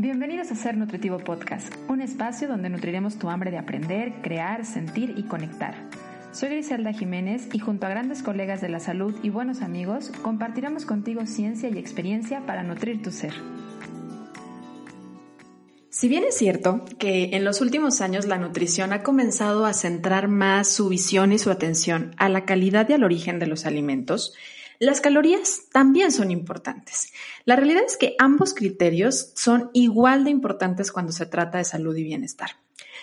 Bienvenidos a Ser Nutritivo Podcast, un espacio donde nutriremos tu hambre de aprender, crear, sentir y conectar. Soy Griselda Jiménez y junto a grandes colegas de la salud y buenos amigos, compartiremos contigo ciencia y experiencia para nutrir tu ser. Si bien es cierto que en los últimos años la nutrición ha comenzado a centrar más su visión y su atención a la calidad y al origen de los alimentos, las calorías también son importantes. La realidad es que ambos criterios son igual de importantes cuando se trata de salud y bienestar.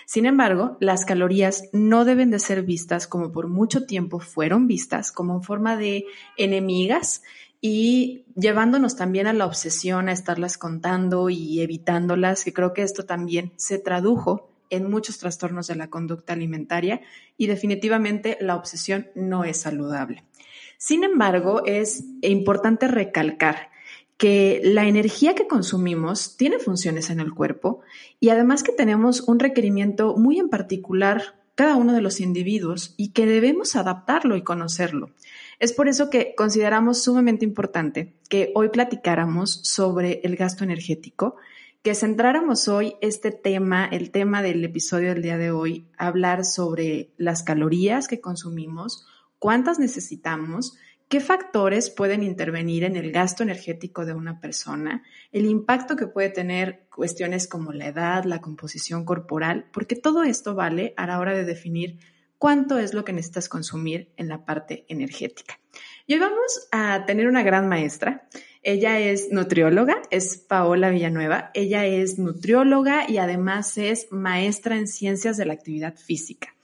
Sin embargo, las calorías no deben de ser vistas como por mucho tiempo fueron vistas, como en forma de enemigas y llevándonos también a la obsesión a estarlas contando y evitándolas, que creo que esto también se tradujo en muchos trastornos de la conducta alimentaria y definitivamente la obsesión no es saludable. Sin embargo, es importante recalcar que la energía que consumimos tiene funciones en el cuerpo y además que tenemos un requerimiento muy en particular cada uno de los individuos y que debemos adaptarlo y conocerlo. Es por eso que consideramos sumamente importante que hoy platicáramos sobre el gasto energético, que centráramos hoy este tema, el tema del episodio del día de hoy, hablar sobre las calorías que consumimos, cuántas necesitamos, qué factores pueden intervenir en el gasto energético de una persona, el impacto que puede tener cuestiones como la edad, la composición corporal, porque todo esto vale a la hora de definir cuánto es lo que necesitas consumir en la parte energética. Y hoy vamos a tener una gran maestra. Ella es nutrióloga, es Paola Villanueva. Ella es nutrióloga y además es maestra en ciencias de la actividad física.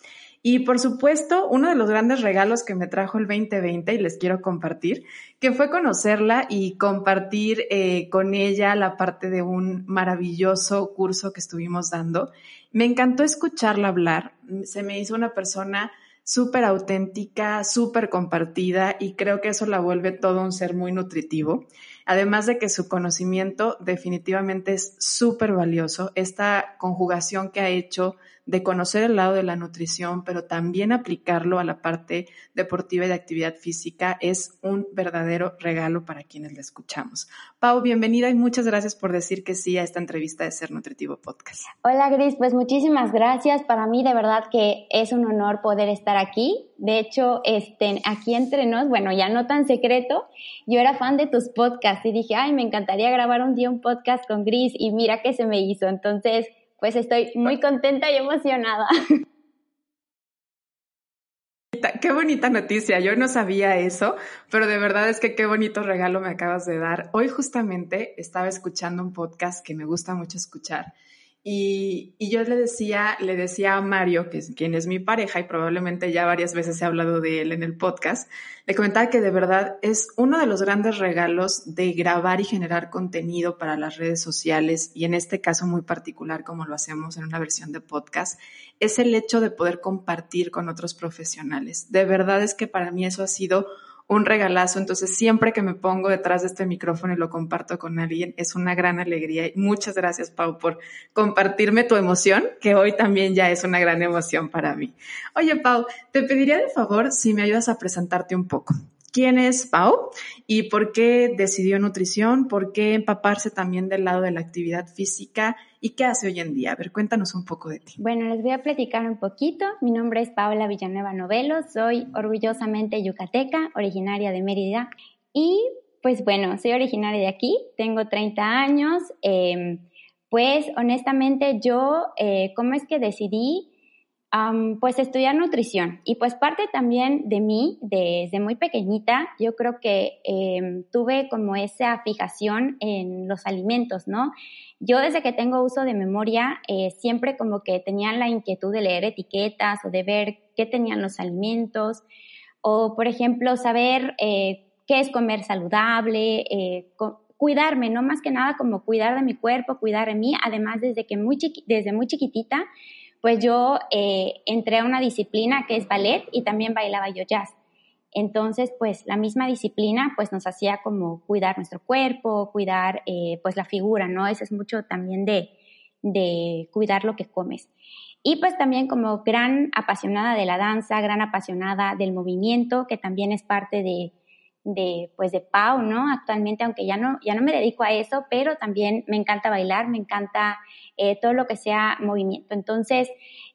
Y por supuesto, uno de los grandes regalos que me trajo el 2020 y les quiero compartir, que fue conocerla y compartir eh, con ella la parte de un maravilloso curso que estuvimos dando. Me encantó escucharla hablar, se me hizo una persona súper auténtica, súper compartida y creo que eso la vuelve todo un ser muy nutritivo. Además de que su conocimiento definitivamente es súper valioso. Esta conjugación que ha hecho de conocer el lado de la nutrición, pero también aplicarlo a la parte deportiva y de actividad física es un verdadero regalo para quienes la escuchamos. Pau, bienvenida y muchas gracias por decir que sí a esta entrevista de Ser Nutritivo Podcast. Hola Gris, pues muchísimas gracias. Para mí de verdad que es un honor poder estar aquí. De hecho, este, aquí entre nos, bueno, ya no tan secreto, yo era fan de tus podcasts y dije, ay, me encantaría grabar un día un podcast con Gris y mira que se me hizo. Entonces, pues estoy muy contenta y emocionada. Qué bonita noticia, yo no sabía eso, pero de verdad es que qué bonito regalo me acabas de dar. Hoy justamente estaba escuchando un podcast que me gusta mucho escuchar y, yo le decía, le decía a Mario, que es, quien es mi pareja y probablemente ya varias veces he hablado de él en el podcast, le comentaba que de verdad es uno de los grandes regalos de grabar y generar contenido para las redes sociales y en este caso muy particular como lo hacemos en una versión de podcast, es el hecho de poder compartir con otros profesionales. De verdad es que para mí eso ha sido un regalazo. Entonces, siempre que me pongo detrás de este micrófono y lo comparto con alguien, es una gran alegría. Y muchas gracias, Pau, por compartirme tu emoción, que hoy también ya es una gran emoción para mí. Oye, Pau, te pediría de favor si me ayudas a presentarte un poco quién es Pau y por qué decidió nutrición, por qué empaparse también del lado de la actividad física y qué hace hoy en día. A ver, cuéntanos un poco de ti. Bueno, les voy a platicar un poquito. Mi nombre es Paola Villanueva Novelo, soy orgullosamente yucateca, originaria de Mérida y pues bueno, soy originaria de aquí, tengo 30 años. Em, pues honestamente yo, eh, ¿cómo es que decidí pues estudiar nutrición. Y pues parte también de mí, desde muy pequeñita, yo creo que em, tuve como esa fijación en los alimentos, ¿no? Yo desde que tengo uso de memoria, eh, siempre como que tenía la inquietud de leer etiquetas o de ver qué tenían los alimentos, o por ejemplo, saber eh, qué es comer saludable, eh, cuidarme, no más que nada como cuidar de mi cuerpo, cuidar de mí, además desde que muy desde muy chiquitita, pues yo eh, entré a una disciplina que es ballet y también bailaba yo jazz. Entonces, pues la misma disciplina pues nos hacía como cuidar nuestro cuerpo, cuidar eh, pues la figura, ¿no? Eso es mucho también de, de cuidar lo que comes. Y pues también como gran apasionada de la danza, gran apasionada del movimiento, que también es parte de, de pues de Pau, ¿no? Actualmente, aunque ya no, ya no me dedico a eso, pero también me encanta bailar, me encanta eh, todo lo que sea movimiento. Entonces,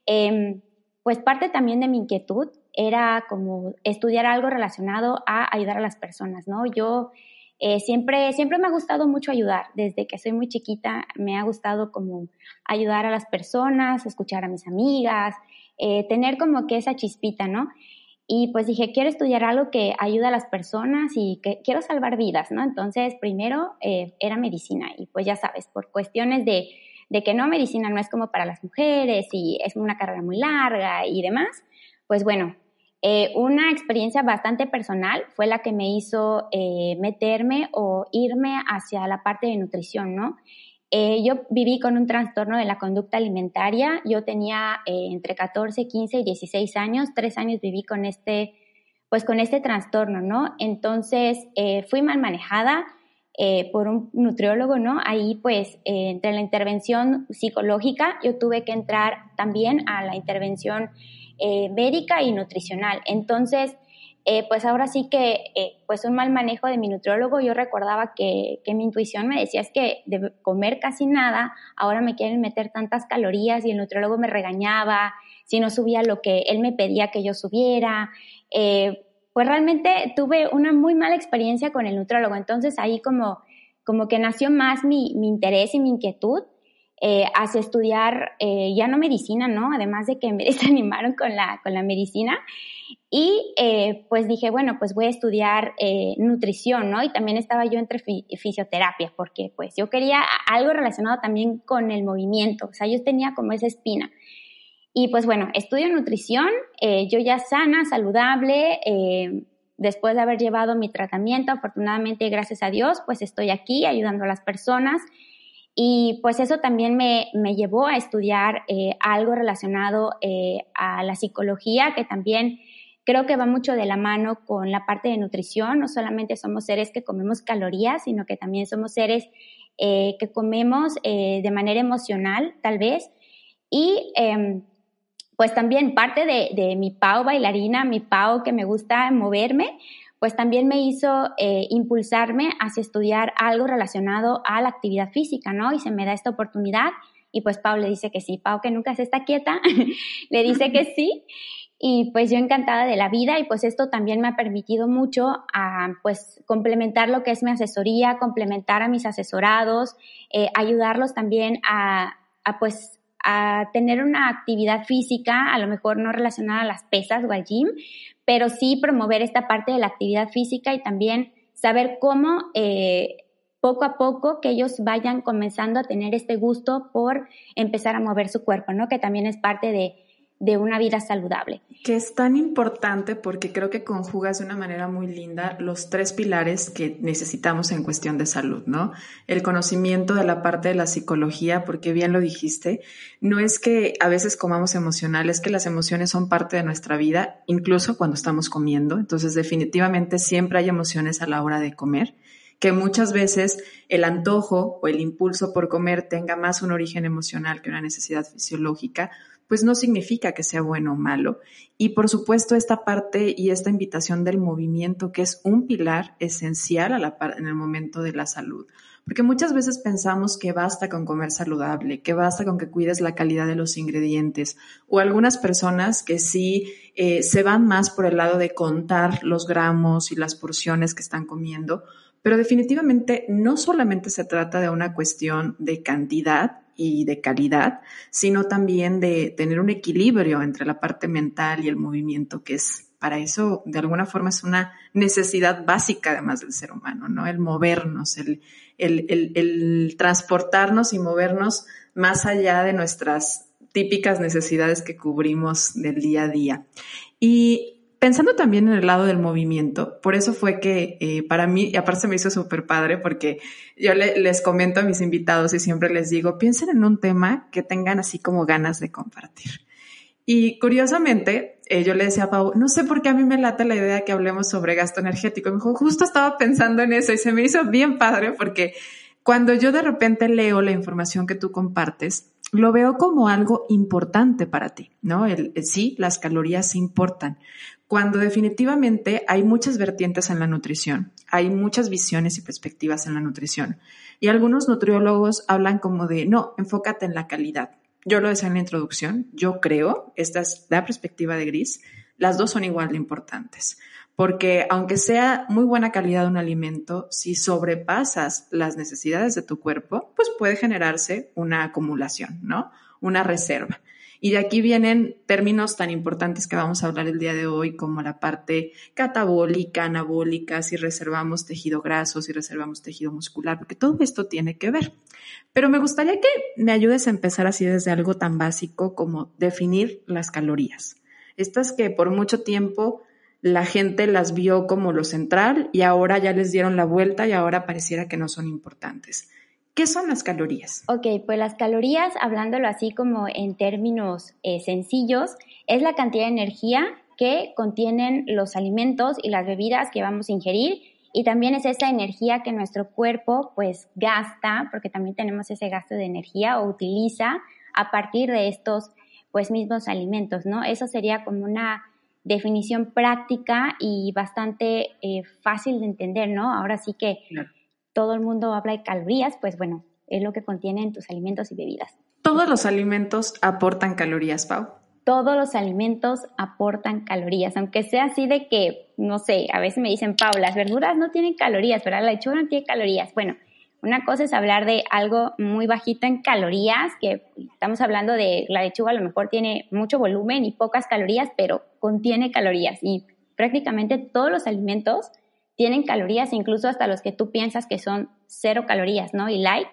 em, pues parte también de mi inquietud era como estudiar algo relacionado a ayudar a las personas, ¿no? Yo eh, siempre, siempre me ha gustado mucho ayudar. Desde que soy muy chiquita me ha gustado como ayudar a las personas, escuchar a mis amigas, eh, tener como que esa chispita, ¿no? Y pues dije, quiero estudiar algo que ayude a las personas y que quiero salvar vidas, ¿no? Entonces, primero eh, era medicina y pues ya sabes, por cuestiones de, de que no, medicina no es como para las mujeres y es una carrera muy larga y demás, pues bueno, eh, una experiencia bastante personal fue la que me hizo eh, meterme o irme hacia la parte de nutrición, ¿no? Eh, yo viví con un trastorno de la conducta alimentaria. Yo tenía eh, entre 14, 15 y 16 años. Tres años viví con este, pues con este trastorno, ¿no? Entonces eh, fui mal manejada por un nutriólogo, ¿no? Ahí, pues, entre la intervención psicológica, yo tuve que entrar también a la intervención médica y nutricional. Entonces, eh, pues ahora sí que, eh, pues un mal manejo de mi nutriólogo, yo recordaba que, mi intuición me decía es que de comer casi nada, ahora me quieren meter tantas calorías y el nutriólogo me regañaba si no subía lo que él me pedía que yo subiera. Eh, pues realmente tuve una muy mala experiencia con el nutriólogo, entonces ahí como, como que nació más mi, mi interés y mi inquietud eh, hacia estudiar eh, ya no medicina, ¿no? Además de que me desanimaron con la, con la medicina. Y eh, pues dije, bueno, pues voy a estudiar eh, nutrición, ¿no? Y también estaba yo entre fisioterapia, porque pues yo quería algo relacionado también con el movimiento, o sea, yo tenía como esa espina. Y pues bueno, estudio nutrición, yo ya sana, saludable, después de haber llevado mi tratamiento, afortunadamente, gracias a Dios, pues estoy aquí ayudando a las personas y pues eso también me, me llevó a estudiar eh, algo relacionado eh, a la psicología, que también creo que va mucho de la mano con la parte de nutrición. No solamente somos seres que comemos calorías, sino que también somos seres eh, que comemos de manera emocional, tal vez. Y em, pues también parte de, de mi pao bailarina, mi pao que me gusta moverme, pues también me hizo eh, impulsarme hacia estudiar algo relacionado a la actividad física, ¿no? Y se me da esta oportunidad y pues Pau le dice que sí, Pau que nunca se está quieta, le dice que sí y pues yo encantada de la vida y pues esto también me ha permitido mucho a pues complementar lo que es mi asesoría, complementar a mis asesorados, eh, ayudarlos también a, a pues a tener una actividad física, a lo mejor no relacionada a las pesas o al gym, pero sí promover esta parte de la actividad física y también saber cómo eh, poco a poco que ellos vayan comenzando a tener este gusto por empezar a mover su cuerpo, ¿no? Que también es parte de, de una vida saludable. Que es tan importante porque creo que conjugas de una manera muy linda los tres pilares que necesitamos en cuestión de salud, ¿no? El conocimiento de la parte de la psicología, porque bien lo dijiste, no es que a veces comamos emocional, es que las emociones son parte de nuestra vida, incluso cuando estamos comiendo. Entonces, definitivamente siempre hay emociones a la hora de comer que muchas veces el antojo o el impulso por comer tenga más un origen emocional que una necesidad fisiológica, pues no significa que sea bueno o malo. Y por supuesto esta parte y esta invitación del movimiento, que es un pilar esencial en el momento de la salud. Porque muchas veces pensamos que basta con comer saludable, que basta con que cuides la calidad de los ingredientes, o algunas personas que sí eh, se van más por el lado de contar los gramos y las porciones que están comiendo, pero definitivamente no solamente se trata de una cuestión de cantidad, y de calidad, sino también de tener un equilibrio entre la parte mental y el movimiento, que es para eso, de alguna forma, es una necesidad básica además del ser humano, ¿no? El movernos, el, el, el, transportarnos y movernos más allá de nuestras típicas necesidades que cubrimos del día a día. Y pensando también en el lado del movimiento, por eso fue que eh, para mí, y aparte se me hizo súper padre porque yo les comento a mis invitados y siempre les digo, piensen en un tema que tengan así como ganas de compartir. Y curiosamente, eh, yo le decía a Pau, no sé por qué a mí me lata la idea de que hablemos sobre gasto energético. Me dijo, justo estaba pensando en eso y se me hizo bien padre porque cuando yo de repente leo la información que tú compartes, lo veo como algo importante para ti, ¿no? El, sí, las calorías importan, cuando definitivamente hay muchas vertientes en la nutrición, hay muchas visiones y perspectivas en la nutrición. Y algunos nutriólogos hablan como de, no, enfócate en la calidad. Yo lo decía en la introducción, yo creo, esta es la perspectiva de Gris, las dos son igual de importantes, porque aunque sea muy buena calidad un alimento, si sobrepasas las necesidades de tu cuerpo, pues puede generarse una acumulación, ¿no? Una reserva. Y de aquí vienen términos tan importantes que vamos a hablar el día de hoy, como la parte catabólica, anabólica, si reservamos tejido graso, si reservamos tejido muscular, porque todo esto tiene que ver. Pero me gustaría que me ayudes a empezar así desde algo tan básico como definir las calorías. Estas que por mucho tiempo la gente las vio como lo central y ahora ya les dieron la vuelta y ahora pareciera que no son importantes. ¿Qué son las calorías? Ok, pues las calorías, hablándolo así como en términos eh, sencillos, es la cantidad de energía que contienen los alimentos y las bebidas que vamos a ingerir y también es esa energía que nuestro cuerpo pues gasta, porque también tenemos ese gasto de energía o utiliza a partir de estos pues mismos alimentos, ¿no? Eso sería como una definición práctica y bastante eh, fácil de entender, ¿no? Ahora sí que todo el mundo habla de calorías, pues bueno, es lo que contienen tus alimentos y bebidas. ¿Todos los alimentos aportan calorías, Pau? Todos los alimentos aportan calorías, aunque sea así de que, no sé, a veces me dicen, Pau, las verduras no tienen calorías, pero La lechuga no tiene calorías. Bueno, una cosa es hablar de algo muy bajito en calorías, que estamos hablando de la lechuga a lo mejor tiene mucho volumen y pocas calorías, pero contiene calorías y prácticamente todos los alimentos tienen calorías, incluso hasta los que tú piensas que son cero calorías, ¿no? Y light,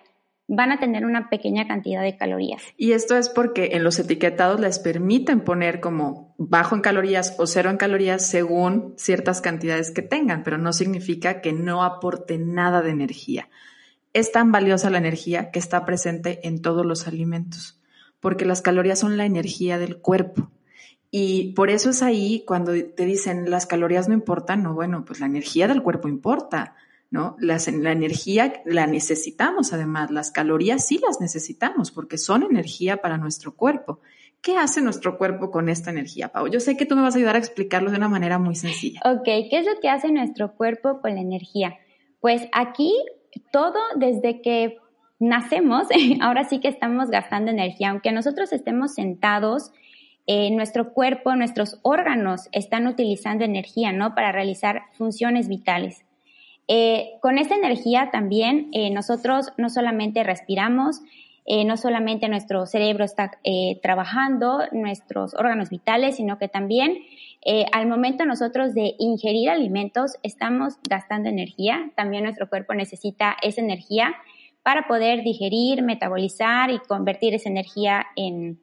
van a tener una pequeña cantidad de calorías. Y esto es porque en los etiquetados les permiten poner como bajo en calorías o cero en calorías según ciertas cantidades que tengan, pero no significa que no aporte nada de energía. Es tan valiosa la energía que está presente en todos los alimentos, porque las calorías son la energía del cuerpo. Y por eso es ahí cuando te dicen las calorías no importan, no, bueno, pues la energía del cuerpo importa, ¿no? la energía la necesitamos además, las calorías sí las necesitamos porque son energía para nuestro cuerpo. ¿Qué hace nuestro cuerpo con esta energía, Pau? Yo sé que tú me vas a ayudar a explicarlo de una manera muy sencilla. Ok, ¿qué es lo que hace nuestro cuerpo con la energía? Pues aquí todo desde que nacemos, ahora sí que estamos gastando energía, aunque nosotros estemos sentados eh, nuestro cuerpo, nuestros órganos están utilizando energía, ¿no? Para realizar funciones vitales. Eh, con esta energía también eh, nosotros no solamente respiramos, no solamente nuestro cerebro está trabajando, nuestros órganos vitales, sino que también al momento nosotros de ingerir alimentos estamos gastando energía. También nuestro cuerpo necesita esa energía para poder digerir, metabolizar y convertir esa energía en,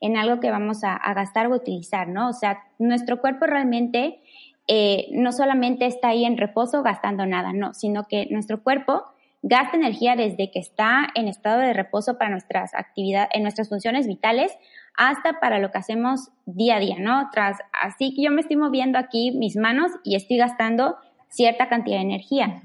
en algo que vamos a, gastar o utilizar, ¿no? O sea, nuestro cuerpo realmente eh, no solamente está ahí en reposo gastando nada, no, sino que nuestro cuerpo gasta energía desde que está en estado de reposo para nuestras actividades, en nuestras funciones vitales, hasta para lo que hacemos día a día, ¿no? Tras, así que yo me estoy moviendo aquí mis manos y estoy gastando cierta cantidad de energía.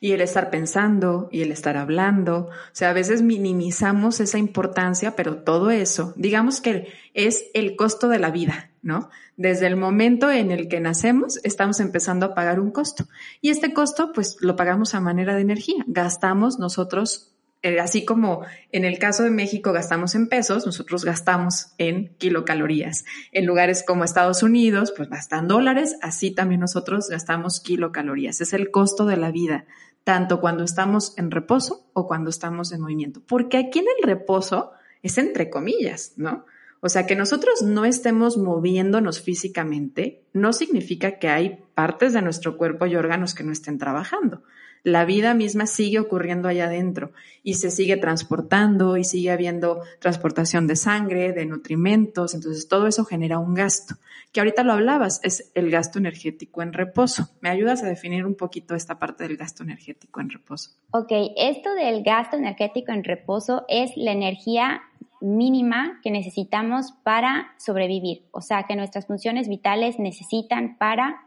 Y el estar pensando y el estar hablando, o sea, a veces minimizamos esa importancia, pero todo eso, digamos que es el costo de la vida, ¿no? Desde el momento en el que nacemos, estamos empezando a pagar un costo. Y este costo, pues lo pagamos a manera de energía. Gastamos nosotros así como en el caso de México gastamos en pesos, nosotros gastamos en kilocalorías. En lugares como Estados Unidos, pues gastan dólares, así también nosotros gastamos kilocalorías. Es el costo de la vida, tanto cuando estamos en reposo o cuando estamos en movimiento. Porque aquí en el reposo es entre comillas, ¿no? O sea, que nosotros no estemos moviéndonos físicamente no significa que hay partes de nuestro cuerpo y órganos que no estén trabajando la vida misma sigue ocurriendo allá adentro y se sigue transportando y sigue habiendo transportación de sangre, de nutrimentos, entonces todo eso genera un gasto, que ahorita lo hablabas, es el gasto energético en reposo. ¿Me ayudas a definir un poquito esta parte del gasto energético en reposo? Ok, esto del gasto energético en reposo es la energía mínima que necesitamos para sobrevivir, o sea, que nuestras funciones vitales necesitan para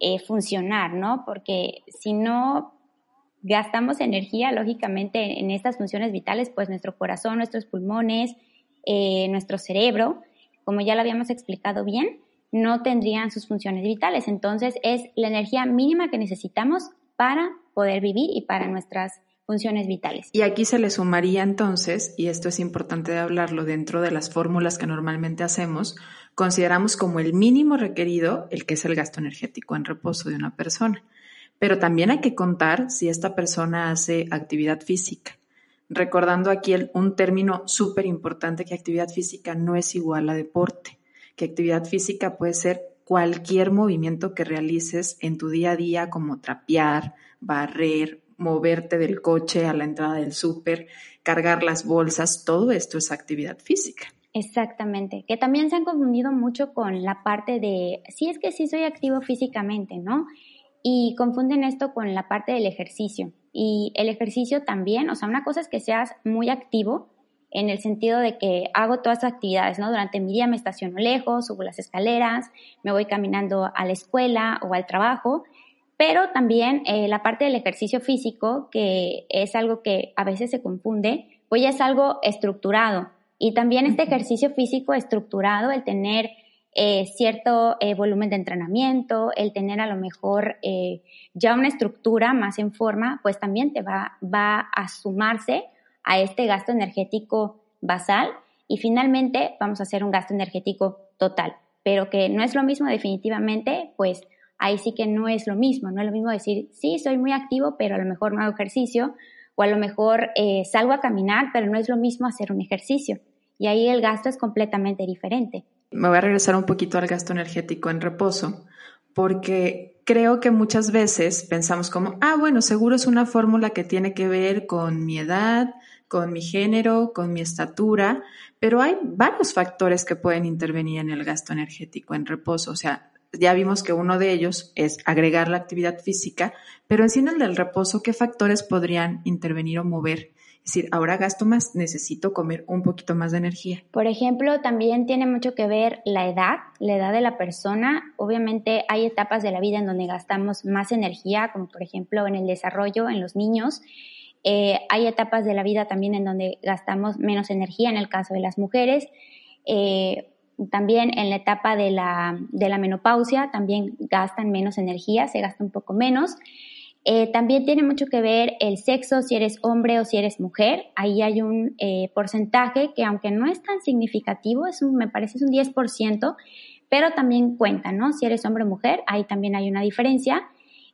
eh, funcionar, ¿no? Porque si no gastamos energía, lógicamente, en estas funciones vitales, pues nuestro corazón, nuestros pulmones, eh, nuestro cerebro, como ya lo habíamos explicado bien, no tendrían sus funciones vitales. Entonces es la energía mínima que necesitamos para poder vivir y para nuestras funciones vitales. Y aquí se le sumaría entonces, y esto es importante de hablarlo dentro de las fórmulas que normalmente hacemos, consideramos como el mínimo requerido el que es el gasto energético en reposo de una persona. Pero también hay que contar si esta persona hace actividad física. Recordando aquí un término súper importante que actividad física no es igual a deporte, que actividad física puede ser cualquier movimiento que realices en tu día a día como trapear, barrer, moverte del coche a la entrada del súper, cargar las bolsas, todo esto es actividad física. Exactamente, que también se han confundido mucho con la parte de, sí es que sí soy activo físicamente, ¿no? Y confunden esto con la parte del ejercicio. Y el ejercicio también, o sea, una cosa es que seas muy activo en el sentido de que hago todas las actividades, ¿no? Durante mi día me estaciono lejos, subo las escaleras, me voy caminando a la escuela o al trabajo, pero también eh, la parte del ejercicio físico, que es algo que a veces se confunde, pues ya es algo estructurado. Y también este ejercicio físico estructurado, el tener eh, cierto eh, volumen de entrenamiento, el tener a lo mejor ya una estructura más en forma, pues también te va, va a sumarse a este gasto energético basal y finalmente vamos a hacer un gasto energético total, pero que no es lo mismo definitivamente, pues ahí sí que no es lo mismo, no es lo mismo decir, sí, soy muy activo, pero a lo mejor no hago ejercicio, o a lo mejor eh, salgo a caminar, pero no es lo mismo hacer un ejercicio. Y ahí el gasto es completamente diferente. Me voy a regresar un poquito al gasto energético en reposo, porque creo que muchas veces pensamos como, ah, bueno, seguro es una fórmula que tiene que ver con mi edad, con mi género, con mi estatura, pero hay varios factores que pueden intervenir en el gasto energético en reposo. O sea, ya vimos que uno de ellos es agregar la actividad física, pero en en el del reposo, ¿qué factores podrían intervenir o mover? Es decir, ahora gasto más, necesito comer un poquito más de energía. Por ejemplo, también tiene mucho que ver la edad, la edad de la persona. Obviamente hay etapas de la vida en donde gastamos más energía, como por ejemplo en el desarrollo, en los niños. Eh, hay etapas de la vida también en donde gastamos menos energía, en el caso de las mujeres. Eh, también en la etapa de la, de la menopausia también gastan menos energía, se gasta un poco menos. Eh, también tiene mucho que ver el sexo, si eres hombre o si eres mujer. Ahí hay un eh, porcentaje que aunque no es tan significativo, es un, me parece es un 10%, pero también cuenta, ¿no? Si eres hombre o mujer, ahí también hay una diferencia.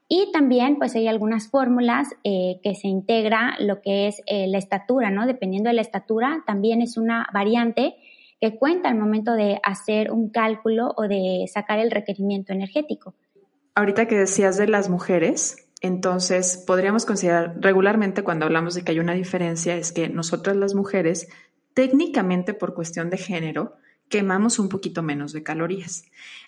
Y también pues hay algunas fórmulas eh, que se integra lo que es la estatura, ¿no? Dependiendo de la estatura, también es una variante que cuenta al momento de hacer un cálculo o de sacar el requerimiento energético. Ahorita que decías de las mujeres, entonces podríamos considerar regularmente cuando hablamos de que hay una diferencia es que nosotras las mujeres, técnicamente por cuestión de género, quemamos un poquito menos de calorías.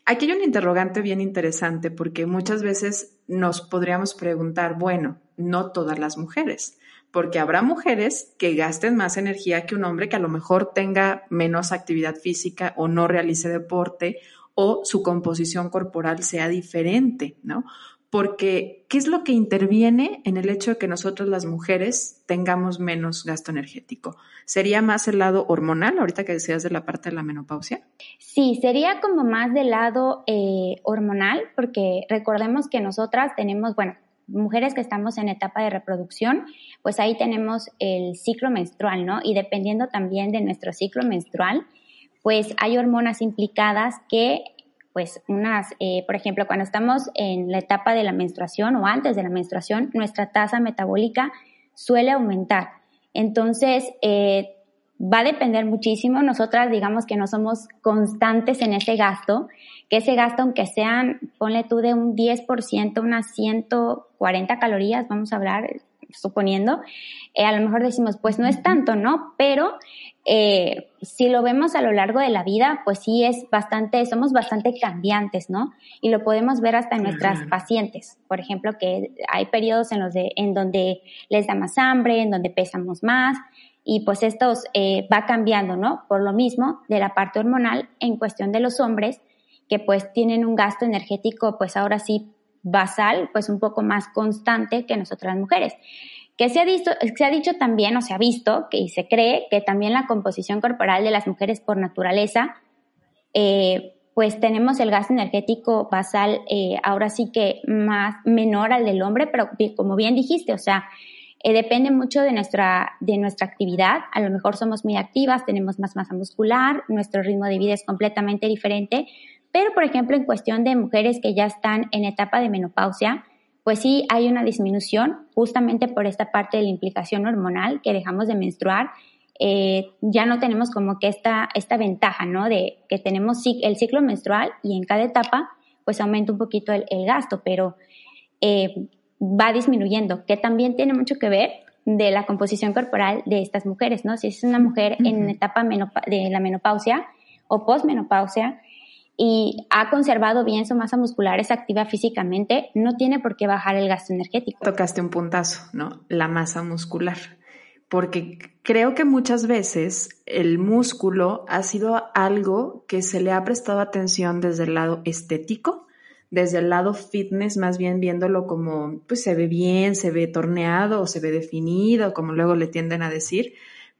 Aquí hay un interrogante bien interesante porque muchas veces nos podríamos preguntar, bueno, no todas las mujeres, porque habrá mujeres que gasten más energía que un hombre que a lo mejor tenga menos actividad física o no realice deporte o su composición corporal sea diferente, ¿no? Porque, ¿qué es lo que interviene en el hecho de que nosotros las mujeres tengamos menos gasto energético? ¿Sería más el lado hormonal, ahorita que decías de la parte de la menopausia? Sí, sería como más del lado eh, hormonal, porque recordemos que nosotras tenemos, bueno, mujeres que estamos en etapa de reproducción, pues ahí tenemos el ciclo menstrual, ¿no? Y dependiendo también de nuestro ciclo menstrual, pues hay hormonas implicadas que, pues unas, eh, por ejemplo, cuando estamos en la etapa de la menstruación o antes de la menstruación, nuestra tasa metabólica suele aumentar. Entonces, eh, va a depender muchísimo. Nosotras digamos que no somos constantes en ese gasto, que ese gasto, aunque sean, ponle tú de un 10%, unas 140 calorías, vamos a hablar, suponiendo, eh, a lo mejor decimos, pues no es tanto, ¿no? Pero eh, si lo vemos a lo largo de la vida, pues sí es bastante, somos bastante cambiantes, ¿no? Y lo podemos ver hasta en nuestras pacientes. Por ejemplo, que hay periodos en los de, en donde les da más hambre, en donde pesamos más, y pues esto eh, va cambiando, ¿no? Por lo mismo de la parte hormonal en cuestión de los hombres, que pues tienen un gasto energético, pues ahora sí basal, pues un poco más constante que nosotras mujeres. Que se ha, visto, se ha dicho también, o se ha visto, que se cree que también la composición corporal de las mujeres por naturaleza, eh, pues tenemos el gasto energético basal eh, ahora sí que más menor al del hombre, pero como bien dijiste, o sea, eh, depende mucho de nuestra, de nuestra actividad. A lo mejor somos muy activas, tenemos más masa muscular, nuestro ritmo de vida es completamente diferente, pero por ejemplo en cuestión de mujeres que ya están en etapa de menopausia, pues sí hay una disminución justamente por esta parte de la implicación hormonal que dejamos de menstruar eh, ya no tenemos como que esta, esta ventaja, ¿no? De que tenemos el ciclo menstrual y en cada etapa pues aumenta un poquito el, gasto, pero eh, va disminuyendo, que también tiene mucho que ver de la composición corporal de estas mujeres, ¿no? Si es una mujer en etapa de la menopausia o posmenopausia y ha conservado bien su masa muscular, es activa físicamente, no tiene por qué bajar el gasto energético. Tocaste un puntazo, ¿no? La masa muscular porque creo que muchas veces el músculo ha sido algo que se le ha prestado atención desde el lado estético, desde el lado fitness, más bien viéndolo como, pues se ve bien, se ve torneado o se ve definido, como luego le tienden a decir,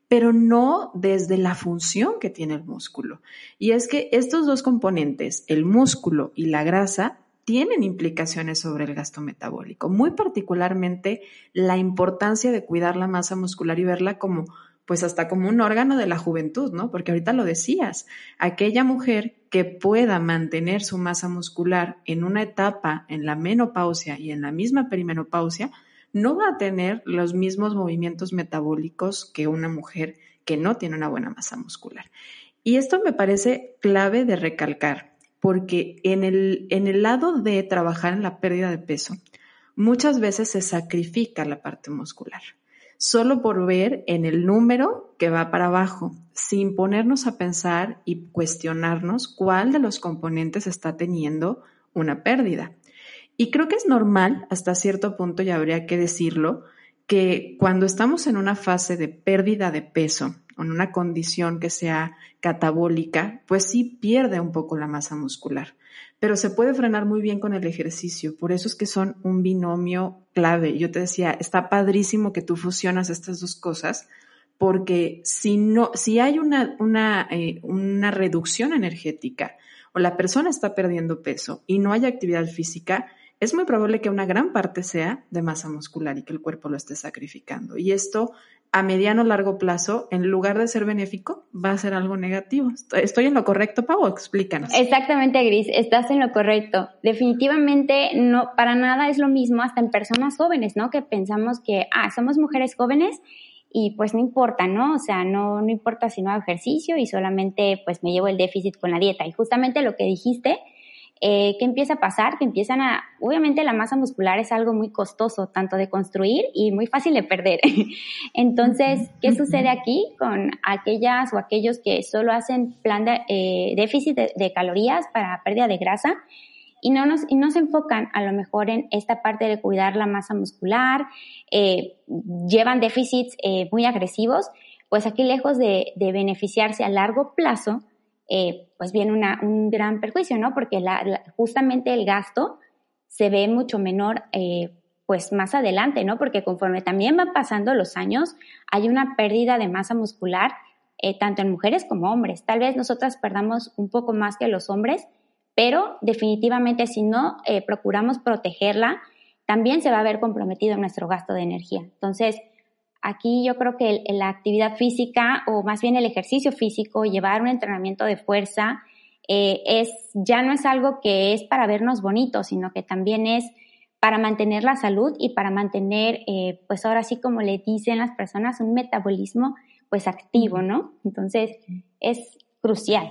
pero no desde la función que tiene el músculo. Y es que estos dos componentes, el músculo y la grasa, tienen implicaciones sobre el gasto metabólico, muy particularmente la importancia de cuidar la masa muscular y verla como pues hasta como un órgano de la juventud, ¿no? Porque ahorita lo decías, aquella mujer que pueda mantener su masa muscular en una etapa en la menopausia y en la misma perimenopausia, no va a tener los mismos movimientos metabólicos que una mujer que no tiene una buena masa muscular. Y esto me parece clave de recalcar porque en el, en el lado de trabajar en la pérdida de peso, muchas veces se sacrifica la parte muscular, solo por ver en el número que va para abajo, sin ponernos a pensar y cuestionarnos cuál de los componentes está teniendo una pérdida. Y creo que es normal, hasta cierto punto, y habría que decirlo, que cuando estamos en una fase de pérdida de peso, en una condición que sea catabólica, pues sí pierde un poco la masa muscular. Pero se puede frenar muy bien con el ejercicio. Por eso es que son un binomio clave. Yo te decía, está padrísimo que tú fusionas estas dos cosas, porque si no, si hay una, una, eh, una reducción energética o la persona está perdiendo peso y no hay actividad física, es muy probable que una gran parte sea de masa muscular y que el cuerpo lo esté sacrificando. Y esto a mediano o largo plazo, en lugar de ser benéfico, va a ser algo negativo. ¿Estoy en lo correcto, Pau? Explícanos. Exactamente, Gris, estás en lo correcto. Definitivamente no, para nada es lo mismo hasta en personas jóvenes, ¿no? Que pensamos que, ah, somos mujeres jóvenes y pues no importa, ¿no? O sea, no, no importa si no hago ejercicio y solamente pues me llevo el déficit con la dieta. Y justamente lo que dijiste, eh, ¿qué empieza a pasar? Que empiezan a, obviamente la masa muscular es algo muy costoso, tanto de construir y muy fácil de perder. Entonces, ¿qué sucede aquí con aquellas o aquellos que solo hacen plan de eh, déficit de, calorías para pérdida de grasa? Y no, nos, y no se enfocan a lo mejor en esta parte de cuidar la masa muscular, eh, llevan déficits muy agresivos, pues aquí lejos de, de beneficiarse a largo plazo, eh, pues viene un gran perjuicio, ¿no? Porque justamente el gasto se ve mucho menor, eh, pues más adelante, ¿no? Porque conforme también van pasando los años, hay una pérdida de masa muscular, eh, tanto en mujeres como hombres. Tal vez nosotras perdamos un poco más que los hombres, pero definitivamente si no procuramos protegerla, también se va a ver comprometido nuestro gasto de energía. Entonces, Aquí yo creo que la actividad física o más bien el ejercicio físico, llevar un entrenamiento de fuerza, eh, es, ya no es algo que es para vernos bonitos, sino que también es para mantener la salud y para mantener, eh, pues ahora sí como le dicen las personas, un metabolismo pues activo, ¿no? Entonces es crucial.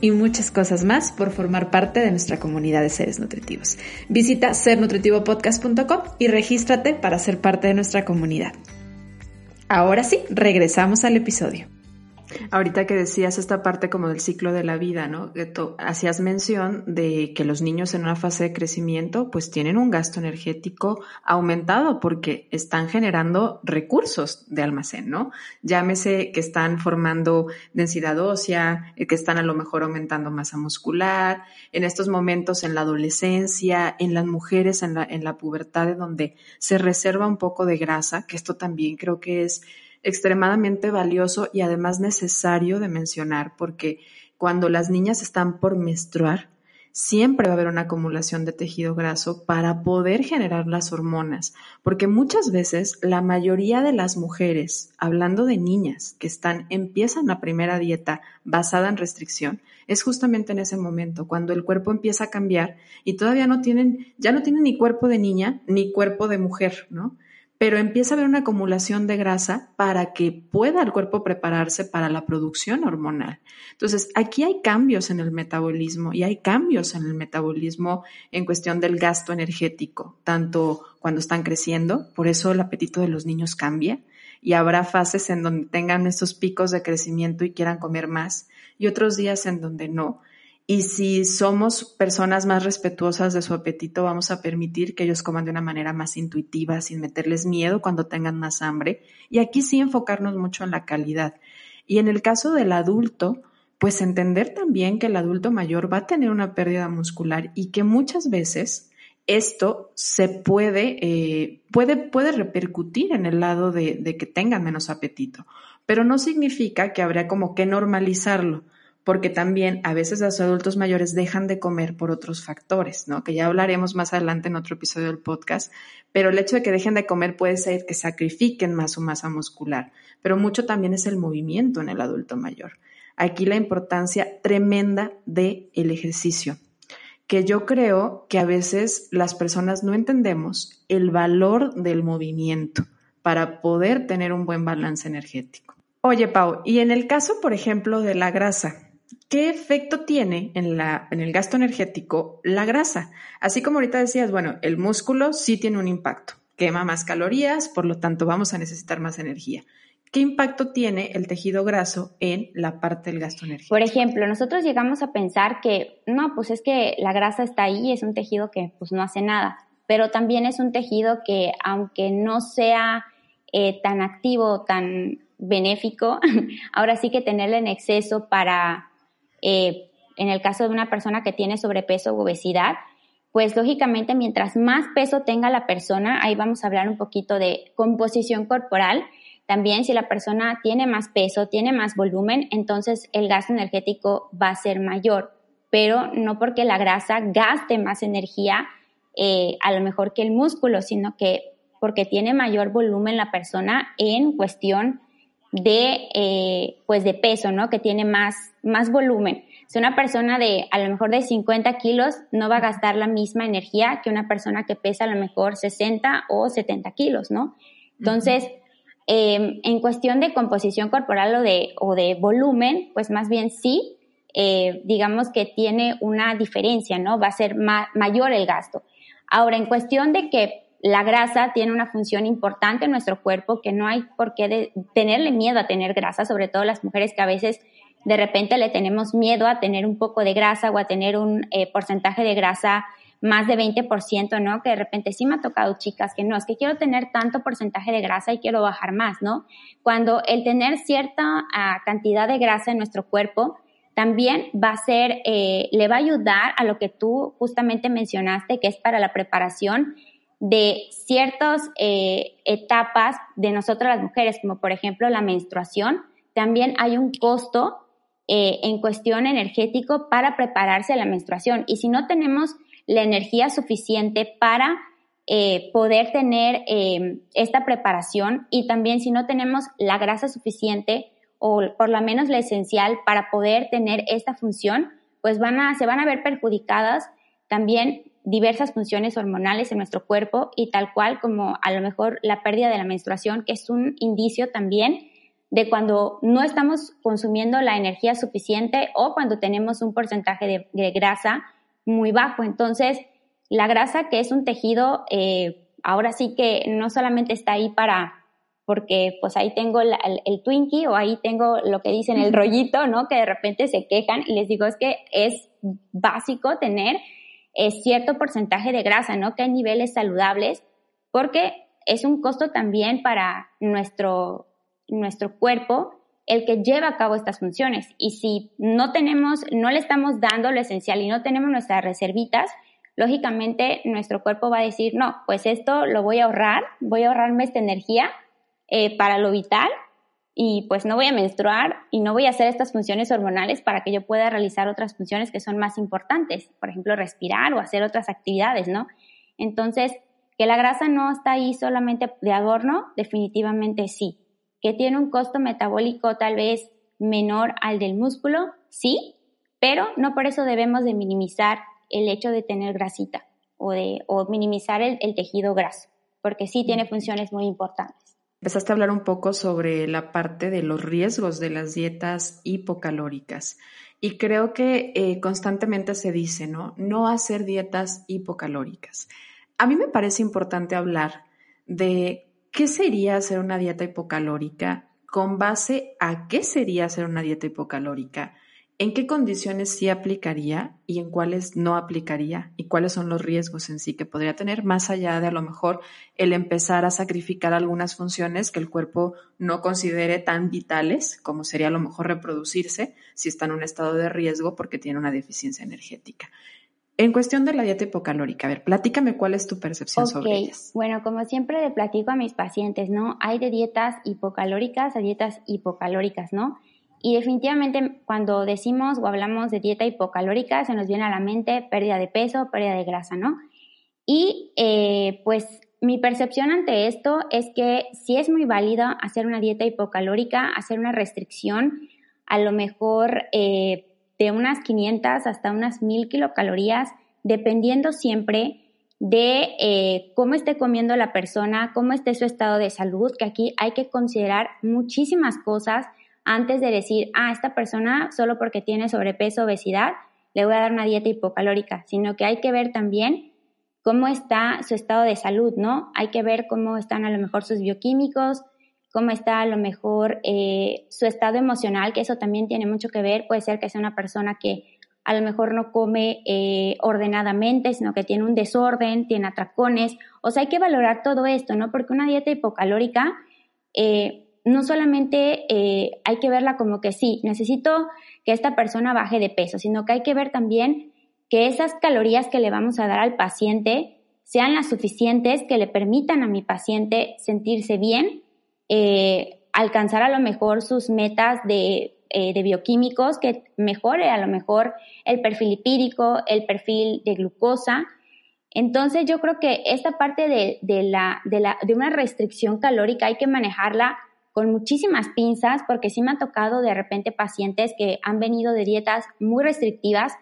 y muchas cosas más por formar parte de nuestra comunidad de seres nutritivos. Visita sernutritivopodcast.com y regístrate para ser parte de nuestra comunidad. Ahora sí, regresamos al episodio. Ahorita que decías esta parte como del ciclo de la vida, ¿no? hacías mención de que los niños en una fase de crecimiento pues tienen un gasto energético aumentado porque están generando recursos de almacén, ¿no? Llámese que están formando densidad ósea, eh, que están a lo mejor aumentando masa muscular, en estos momentos en la adolescencia, en las mujeres en la, en la pubertad, donde se reserva un poco de grasa, que esto también creo que es extremadamente valioso y además necesario de mencionar porque cuando las niñas están por menstruar, siempre va a haber una acumulación de tejido graso para poder generar las hormonas, porque muchas veces la mayoría de las mujeres, hablando de niñas que están empiezan la primera dieta basada en restricción, es justamente en ese momento cuando el cuerpo empieza a cambiar y todavía no tienen ya no tienen ni cuerpo de niña ni cuerpo de mujer, ¿no? Pero empieza a haber una acumulación de grasa para que pueda el cuerpo prepararse para la producción hormonal. Entonces, aquí hay cambios en el metabolismo y hay cambios en el metabolismo en cuestión del gasto energético, tanto cuando están creciendo, por eso el apetito de los niños cambia y habrá fases en donde tengan estos picos de crecimiento y quieran comer más y otros días en donde no. Y si somos personas más respetuosas de su apetito, vamos a permitir que ellos coman de una manera más intuitiva, sin meterles miedo cuando tengan más hambre. Y aquí sí enfocarnos mucho en la calidad. Y en el caso del adulto, pues entender también que el adulto mayor va a tener una pérdida muscular y que muchas veces esto se puede, eh, puede, puede repercutir en el lado de, de que tengan menos apetito, pero no significa que habría como que normalizarlo porque también a veces los adultos mayores dejan de comer por otros factores, ¿no? Que ya hablaremos más adelante en otro episodio del podcast, pero el hecho de que dejen de comer puede ser que sacrifiquen más su masa muscular, pero mucho también es el movimiento en el adulto mayor. Aquí la importancia tremenda del el ejercicio, que yo creo que a veces las personas no entendemos el valor del movimiento para poder tener un buen balance energético. Oye, Pau, y en el caso, por ejemplo, de la grasa, ¿Qué efecto tiene en, el gasto energético la grasa? Así como ahorita decías, bueno, el músculo sí tiene un impacto, quema más calorías, por lo tanto vamos a necesitar más energía. ¿Qué impacto tiene el tejido graso en la parte del gasto energético? Por ejemplo, nosotros llegamos a pensar que, no, pues es que la grasa está ahí, es un tejido que pues no hace nada, pero también es un tejido que aunque no sea eh, tan activo, tan benéfico, ahora sí que tenerlo en exceso para eh, en el caso de una persona que tiene sobrepeso u obesidad, pues lógicamente mientras más peso tenga la persona, ahí vamos a hablar un poquito de composición corporal. También si la persona tiene más peso, tiene más volumen, entonces el gasto energético va a ser mayor, pero no porque la grasa gaste más energía eh, a lo mejor que el músculo, sino que porque tiene mayor volumen la persona en cuestión de, eh, pues de peso, ¿no? Que tiene más, más volumen. Si una persona de, a lo mejor de 50 kilos, no va a gastar la misma energía que una persona que pesa a lo mejor 60 o 70 kilos, ¿no? Entonces, em, en cuestión de composición corporal o de, o de volumen, pues más bien sí, eh, digamos que tiene una diferencia, ¿no? Va a ser mayor el gasto. Ahora, en cuestión de que la grasa tiene una función importante en nuestro cuerpo que no hay por qué tenerle miedo a tener grasa, sobre todo las mujeres que a veces de repente le tenemos miedo a tener un poco de grasa o a tener un eh, porcentaje de grasa más de 20%, ¿no? Que de repente sí me ha tocado chicas que no, es que quiero tener tanto porcentaje de grasa y quiero bajar más, ¿no? Cuando el tener cierta ah, cantidad de grasa en nuestro cuerpo también va a ser, eh, le va a ayudar a lo que tú justamente mencionaste, que es para la preparación de ciertas eh, etapas de nosotras las mujeres, como por ejemplo la menstruación, también hay un costo eh, en cuestión energético para prepararse a la menstruación. Y si no tenemos la energía suficiente para eh, poder tener esta preparación y también si no tenemos la grasa suficiente o por lo menos la esencial para poder tener esta función, pues van a, se van a ver perjudicadas también diversas funciones hormonales en nuestro cuerpo y tal cual como a lo mejor la pérdida de la menstruación, que es un indicio también de cuando no estamos consumiendo la energía suficiente o cuando tenemos un porcentaje de, grasa muy bajo. Entonces, la grasa, que es un tejido, eh, ahora sí que no solamente está ahí para, porque pues ahí tengo el, Twinkie o ahí tengo lo que dicen el rollito, ¿no? Que de repente se quejan y les digo es que es básico tener eh, cierto porcentaje de grasa, ¿no? Que hay niveles saludables, porque es un costo también para nuestro, nuestro cuerpo el que lleva a cabo estas funciones. Y si no tenemos, no le estamos dando lo esencial y no tenemos nuestras reservitas, lógicamente nuestro cuerpo va a decir, no, pues esto lo voy a ahorrar, voy a ahorrarme esta energía eh, para lo vital y pues no voy a menstruar y no voy a hacer estas funciones hormonales para que yo pueda realizar otras funciones que son más importantes, por ejemplo, respirar o hacer otras actividades, ¿no? Entonces, que la grasa no está ahí solamente de adorno, definitivamente sí. Que tiene un costo metabólico tal vez menor al del músculo, sí, pero no por eso debemos de minimizar el hecho de tener grasita o, de, o minimizar el, el tejido graso, porque sí tiene funciones muy importantes. Empezaste a hablar un poco sobre la parte de los riesgos de las dietas hipocalóricas. Y creo que eh, constantemente se dice, ¿no? No hacer dietas hipocalóricas. A mí me parece importante hablar de qué sería hacer una dieta hipocalórica, con base a qué sería hacer una dieta hipocalórica, ¿En qué condiciones sí aplicaría y en cuáles no aplicaría? ¿Y cuáles son los riesgos en sí que podría tener, más allá de a lo mejor el empezar a sacrificar algunas funciones que el cuerpo no considere tan vitales, como sería a lo mejor reproducirse si está en un estado de riesgo porque tiene una deficiencia energética? En cuestión de la dieta hipocalórica, a ver, platícame cuál es tu percepción sobre ellas. Bueno, como siempre le platico a mis pacientes, ¿no? Hay de dietas hipocalóricas a dietas hipocalóricas, ¿no? Y definitivamente cuando decimos o hablamos de dieta hipocalórica, se nos viene a la mente pérdida de peso, pérdida de grasa, ¿no? Y eh, pues mi percepción ante esto es que sí es muy válido hacer una dieta hipocalórica, hacer una restricción, a lo mejor eh, de unas 500 hasta unas 1000 kilocalorías, dependiendo siempre de eh, cómo esté comiendo la persona, cómo esté su estado de salud, que aquí hay que considerar muchísimas cosas antes de decir, ah, esta persona solo porque tiene sobrepeso, obesidad, le voy a dar una dieta hipocalórica, sino que hay que ver también cómo está su estado de salud, ¿no? Hay que ver cómo están a lo mejor sus bioquímicos, cómo está a lo mejor eh, su estado emocional, que eso también tiene mucho que ver. Puede ser que sea una persona que a lo mejor no come eh, ordenadamente, sino que tiene un desorden, tiene atracones. O sea, hay que valorar todo esto, ¿no? Porque una dieta hipocalórica eh, no solamente eh, hay que verla como que sí, necesito que esta persona baje de peso, sino que hay que ver también que esas calorías que le vamos a dar al paciente sean las suficientes que le permitan a mi paciente sentirse bien, eh, alcanzar a lo mejor sus metas de, eh, de, bioquímicos, que mejore a lo mejor el perfil lipídico, el perfil de glucosa. Entonces yo creo que esta parte de, de, la, de, la, de una restricción calórica hay que manejarla con muchísimas pinzas, porque sí me ha tocado de repente pacientes que han venido de dietas muy restrictivas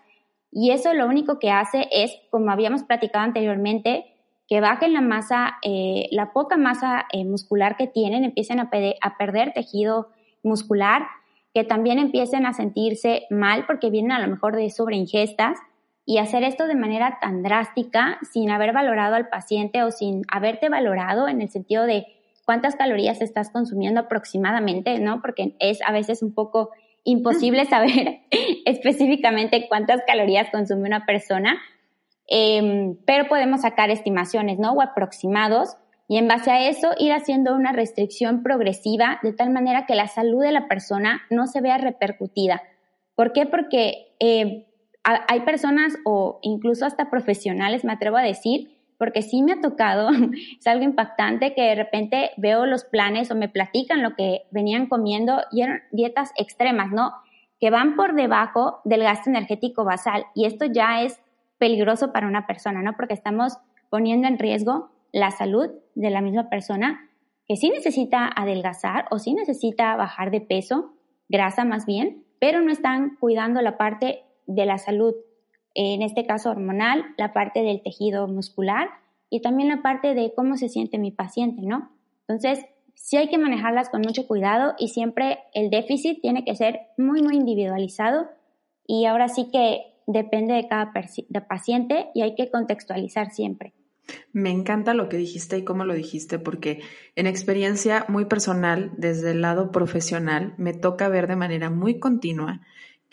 y eso lo único que hace es, como habíamos platicado anteriormente, que bajen la masa, eh, la poca masa eh, muscular que tienen, empiecen a, a perder tejido muscular, que también empiecen a sentirse mal porque vienen a lo mejor de sobreingestas y hacer esto de manera tan drástica sin haber valorado al paciente o sin haberte valorado en el sentido de cuántas calorías estás consumiendo aproximadamente, ¿no? Porque es a veces un poco imposible saber específicamente cuántas calorías consume una persona, em, pero podemos sacar estimaciones, ¿no? O aproximados y en base a eso ir haciendo una restricción progresiva de tal manera que la salud de la persona no se vea repercutida. ¿Por qué? Porque eh, hay personas o incluso hasta profesionales, me atrevo a decir, porque sí me ha tocado, es algo impactante que de repente veo los planes o me platican lo que venían comiendo y eran dietas extremas, ¿no? Que van por debajo del gasto energético basal y esto ya es peligroso para una persona, ¿no? Porque estamos poniendo en riesgo la salud de la misma persona que sí necesita adelgazar o sí necesita bajar de peso, grasa más bien, pero no están cuidando la parte de la salud en este caso hormonal, la parte del tejido muscular y también la parte de cómo se siente mi paciente, ¿no? Entonces, sí hay que manejarlas con mucho cuidado y siempre el déficit tiene que ser muy, muy individualizado y ahora sí que depende de cada paciente y hay que contextualizar siempre. Me encanta lo que dijiste y cómo lo dijiste, porque en experiencia muy personal, desde el lado profesional, me toca ver de manera muy continua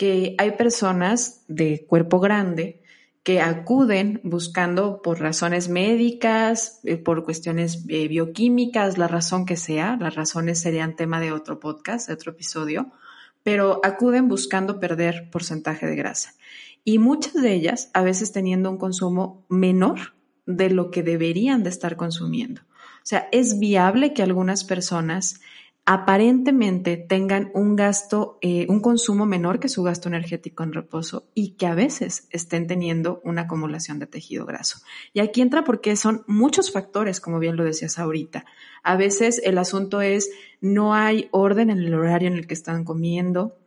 que hay personas de cuerpo grande que acuden buscando por razones médicas, eh, por cuestiones eh, bioquímicas, la razón que sea, las razones serían tema de otro podcast, de otro episodio, pero acuden buscando perder porcentaje de grasa. Y muchas de ellas a veces teniendo un consumo menor de lo que deberían de estar consumiendo. O sea, es viable que algunas personas aparentemente tengan un gasto, eh, un consumo menor que su gasto energético en reposo y que a veces estén teniendo una acumulación de tejido graso. Y aquí entra porque son muchos factores, como bien lo decías ahorita. A veces el asunto es no hay orden en el horario en el que están comiendo,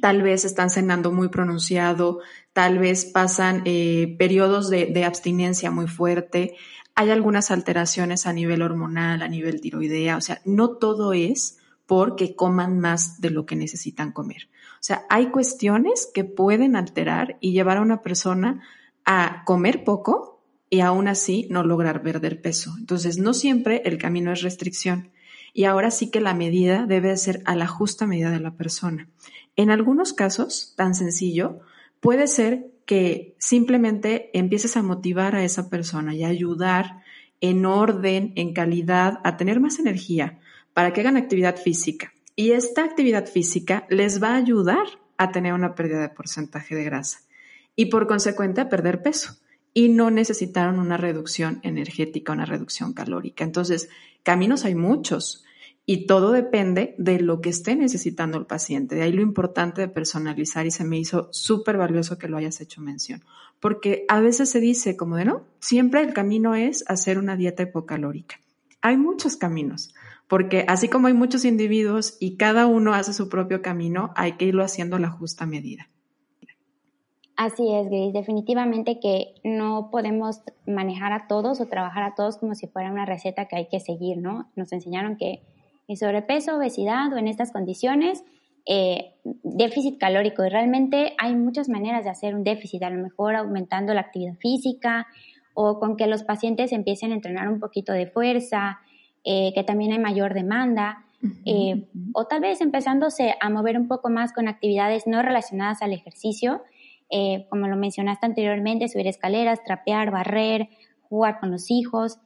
tal vez están cenando muy pronunciado, tal vez pasan eh, periodos de, de abstinencia muy fuerte, hay algunas alteraciones a nivel hormonal, a nivel tiroidea, o sea, no todo es porque coman más de lo que necesitan comer. O sea, hay cuestiones que pueden alterar y llevar a una persona a comer poco y aún así no lograr perder peso. Entonces, no siempre el camino es restricción. Y ahora sí que la medida debe ser a la justa medida de la persona. En algunos casos, tan sencillo, puede ser que simplemente empieces a motivar a esa persona y ayudar en orden, en calidad, a tener más energía para que hagan actividad física. Y esta actividad física les va a ayudar a tener una pérdida de porcentaje de grasa y por consecuente a perder peso. Y no necesitaron una reducción energética, una reducción calórica. Entonces, caminos hay muchos y todo depende de lo que esté necesitando el paciente. De ahí lo importante de personalizar y se me hizo súper valioso que lo hayas hecho mención. Porque a veces se dice como de no, siempre el camino es hacer una dieta hipocalórica. Hay muchos caminos, porque así como hay muchos individuos y cada uno hace su propio camino, hay que irlo haciendo a la justa medida. Así es, Grace. Definitivamente que no podemos manejar a todos o trabajar a todos como si fuera una receta que hay que seguir, ¿no? Nos enseñaron que en sobrepeso, obesidad o en estas condiciones, eh, déficit calórico. Y realmente hay muchas maneras de hacer un déficit, a lo mejor aumentando la actividad física o con que los pacientes empiecen a entrenar un poquito de fuerza, eh, que también hay mayor demanda. Eh, o tal vez empezándose a mover un poco más con actividades no relacionadas al ejercicio, como lo mencionaste anteriormente, subir escaleras, trapear, barrer, jugar con los hijos.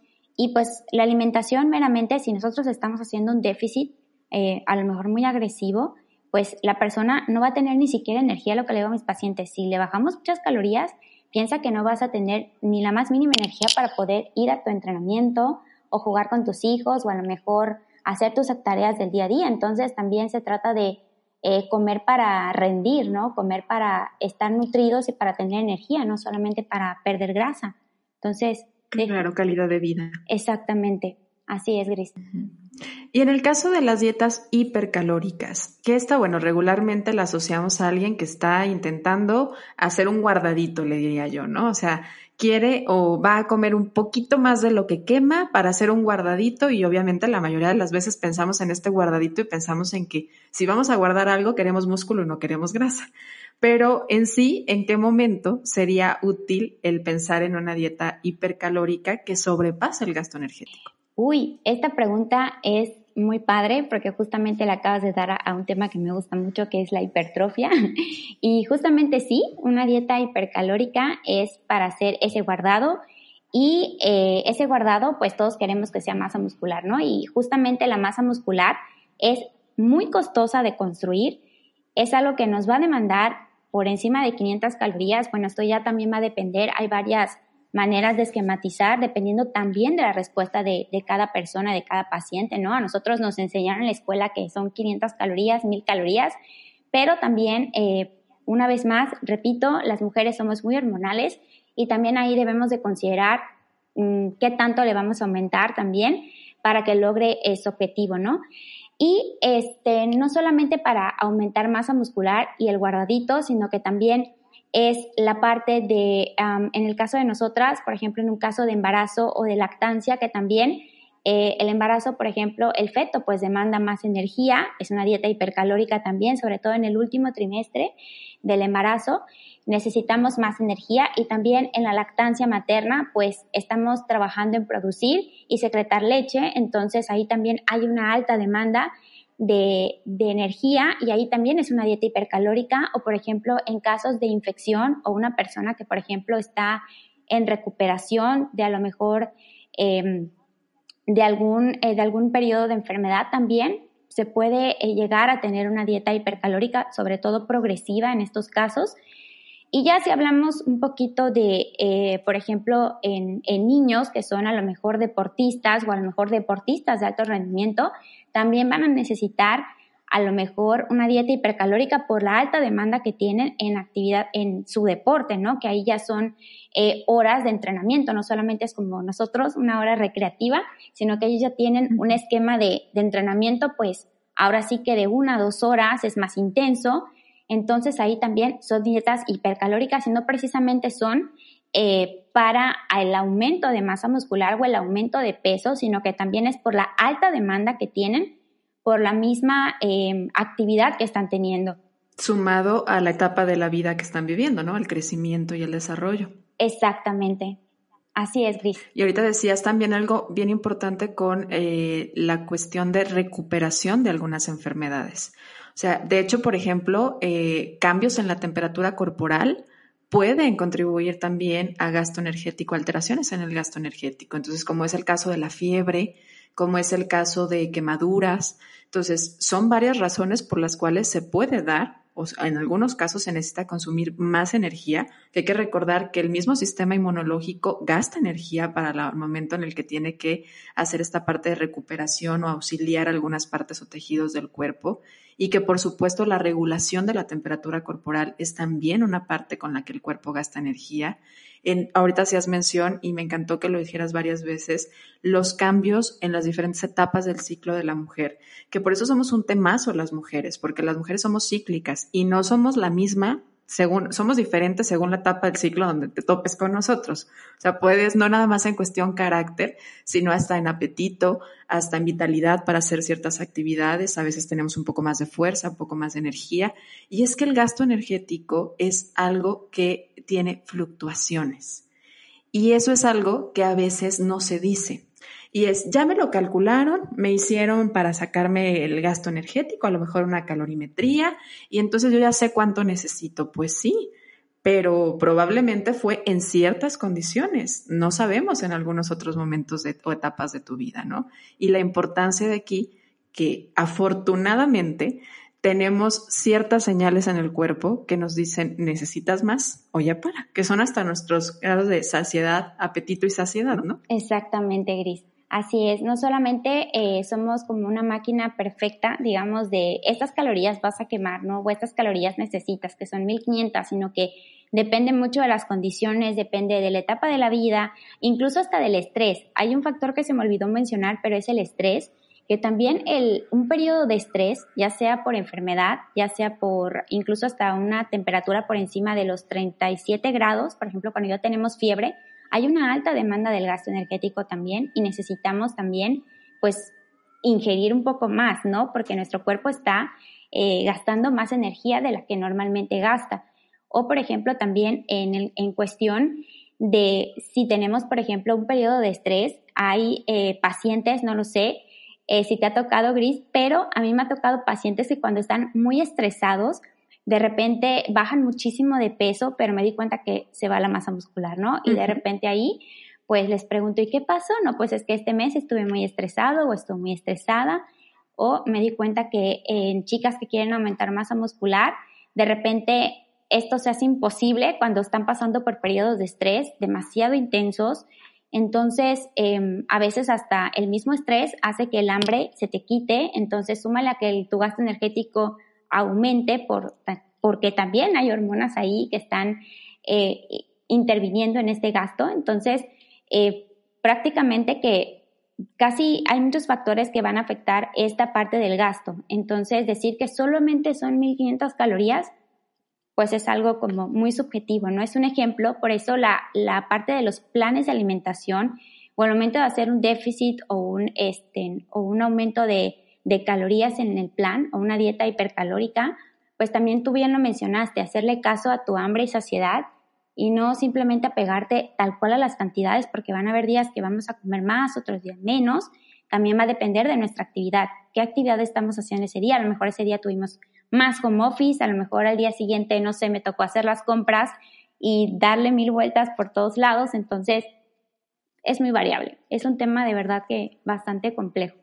Y pues la alimentación meramente, si nosotros estamos haciendo un déficit, eh, a lo mejor muy agresivo, pues la persona no va a tener ni siquiera energía, lo que le digo a mis pacientes. Si le bajamos muchas calorías, piensa que no vas a tener ni la más mínima energía para poder ir a tu entrenamiento o jugar con tus hijos o a lo mejor hacer tus tareas del día a día. Entonces también se trata de eh, comer para rendir, ¿no? Comer para estar nutridos y para tener energía, no solamente para perder grasa. Entonces, Claro, calidad de vida. Exactamente, así es, Gris. Y en el caso de las dietas hipercalóricas, que esta, bueno, regularmente la asociamos a alguien que está intentando hacer un guardadito, le diría yo, ¿no? O sea, quiere o va a comer un poquito más de lo que quema para hacer un guardadito y obviamente la mayoría de las veces pensamos en este guardadito y pensamos en que si vamos a guardar algo queremos músculo no queremos grasa. Pero en sí, ¿en qué momento sería útil el pensar en una dieta hipercalórica que sobrepasa el gasto energético? Uy, esta pregunta es muy padre porque justamente la acabas de dar a, un tema que me gusta mucho, que es la hipertrofia. y justamente sí, una dieta hipercalórica es para hacer ese guardado y eh, ese guardado, pues todos queremos que sea masa muscular, ¿no? Y justamente la masa muscular es muy costosa de construir, es algo que nos va a demandar por encima de 500 calorías, bueno, esto ya también va a depender, hay varias maneras de esquematizar dependiendo también de la respuesta de, cada persona, de cada paciente, ¿no? A nosotros nos enseñaron en la escuela que son 500 calorías, 1000 calorías, pero también, eh, una vez más, repito, las mujeres somos muy hormonales y también ahí debemos de considerar mm, qué tanto le vamos a aumentar también para que logre ese objetivo, ¿no? Y este, no solamente para aumentar masa muscular y el guardadito, sino que también es la parte de, en el caso de nosotras, por ejemplo, en un caso de embarazo o de lactancia, que también Eh, el embarazo, por ejemplo, el feto pues demanda más energía, es una dieta hipercalórica también, sobre todo en el último trimestre del embarazo, necesitamos más energía y también en la lactancia materna pues estamos trabajando en producir y secretar leche, entonces ahí también hay una alta demanda de, de, energía y ahí también es una dieta hipercalórica o por ejemplo en casos de infección o una persona que por ejemplo está en recuperación de a lo mejor em, de, algún, eh, de algún periodo de enfermedad también. Se puede eh, llegar a tener una dieta hipercalórica, sobre todo progresiva en estos casos. Y ya si hablamos un poquito de, eh, por ejemplo, en, en, niños que son a lo mejor deportistas o a lo mejor deportistas de alto rendimiento, también van a necesitar a lo mejor una dieta hipercalórica por la alta demanda que tienen en actividad, en su deporte, ¿no? Que ahí ya son eh, horas de entrenamiento, no solamente es como nosotros una hora recreativa, sino que ellos ya tienen un esquema de, de entrenamiento, pues ahora sí que de una a dos horas es más intenso, entonces ahí también son dietas hipercalóricas y no precisamente son eh, para el aumento de masa muscular o el aumento de peso, sino que también es por la alta demanda que tienen por la misma em, actividad que están teniendo. Sumado a la etapa de la vida que están viviendo, ¿no? El crecimiento y el desarrollo. Exactamente. Así es, Gris. Y ahorita decías también algo bien importante con eh, la cuestión de recuperación de algunas enfermedades. O sea, de hecho, por ejemplo, eh, cambios en la temperatura corporal pueden contribuir también a gasto energético, alteraciones en el gasto energético. Entonces, como es el caso de la fiebre, como es el caso de quemaduras. Entonces, son varias razones por las cuales se puede dar, o en algunos casos se necesita consumir más energía. Hay que recordar que el mismo sistema inmunológico gasta energía para el momento en el que tiene que hacer esta parte de recuperación o auxiliar algunas partes o tejidos del cuerpo y que por supuesto la regulación de la temperatura corporal es también una parte con la que el cuerpo gasta energía. En, ahorita hacías mención y me encantó que lo dijeras varias veces, los cambios en las diferentes etapas del ciclo de la mujer, que por eso somos un temazo las mujeres, porque las mujeres somos cíclicas y no somos la misma según, somos diferentes según la etapa del ciclo donde te topes con nosotros. O sea, puedes, no nada más en cuestión carácter, sino hasta en apetito, hasta en vitalidad para hacer ciertas actividades. A veces tenemos un poco más de fuerza, un poco más de energía. Y es que el gasto energético es algo que tiene fluctuaciones. Y eso es algo que a veces no se dice. Y es, ya me lo calcularon, me hicieron para sacarme el gasto energético, a lo mejor una calorimetría, y entonces yo ya sé cuánto necesito. Pues sí, pero probablemente fue en ciertas condiciones. No sabemos en algunos otros momentos de, o etapas de tu vida, ¿no? Y la importancia de aquí, que afortunadamente tenemos ciertas señales en el cuerpo que nos dicen necesitas más o ya para, que son hasta nuestros grados de saciedad, apetito y saciedad, ¿no? Exactamente, Gris. Así es, no solamente eh, somos como una máquina perfecta, digamos, de estas calorías vas a quemar, ¿no? O estas calorías necesitas, que son 1500, sino que depende mucho de las condiciones, depende de la etapa de la vida, incluso hasta del estrés. Hay un factor que se me olvidó mencionar, pero es el estrés, que también el, un periodo de estrés, ya sea por enfermedad, ya sea por incluso hasta una temperatura por encima de los 37 grados, por ejemplo, cuando ya tenemos fiebre, hay una alta demanda del gasto energético también y necesitamos también, pues, ingerir un poco más, ¿no? Porque nuestro cuerpo está eh, gastando más energía de la que normalmente gasta. O, por ejemplo, también en, en cuestión de si tenemos, por ejemplo, un periodo de estrés, hay eh, pacientes, no lo sé, eh, si te ha tocado gris, pero a mí me ha tocado pacientes que cuando están muy estresados, de repente bajan muchísimo de peso, pero me di cuenta que se va la masa muscular, ¿no? Y de repente ahí, pues les pregunto, ¿y qué pasó? No, pues es que este mes estuve muy estresado o estuve muy estresada, o me di cuenta que en chicas que quieren aumentar masa muscular, de repente esto se hace imposible cuando están pasando por periodos de estrés demasiado intensos. Entonces, em, a veces hasta el mismo estrés hace que el hambre se te quite, entonces súmale a que tu gasto energético aumente por, porque también hay hormonas ahí que están eh, interviniendo en este gasto. Entonces, eh, prácticamente que casi hay muchos factores que van a afectar esta parte del gasto. Entonces, decir que solamente son 1500 calorías, pues es algo como muy subjetivo, ¿no? Es un ejemplo, por eso la, la parte de los planes de alimentación o al momento de hacer un déficit o un, este, o un aumento de, de calorías en el plan o una dieta hipercalórica, pues también tú bien lo mencionaste, hacerle caso a tu hambre y saciedad y no simplemente apegarte tal cual a las cantidades, porque van a haber días que vamos a comer más, otros días menos. También va a depender de nuestra actividad. ¿Qué actividad estamos haciendo ese día? A lo mejor ese día tuvimos más home office, a lo mejor al día siguiente, no sé, me tocó hacer las compras y darle mil vueltas por todos lados. Entonces, es muy variable. Es un tema de verdad que bastante complejo.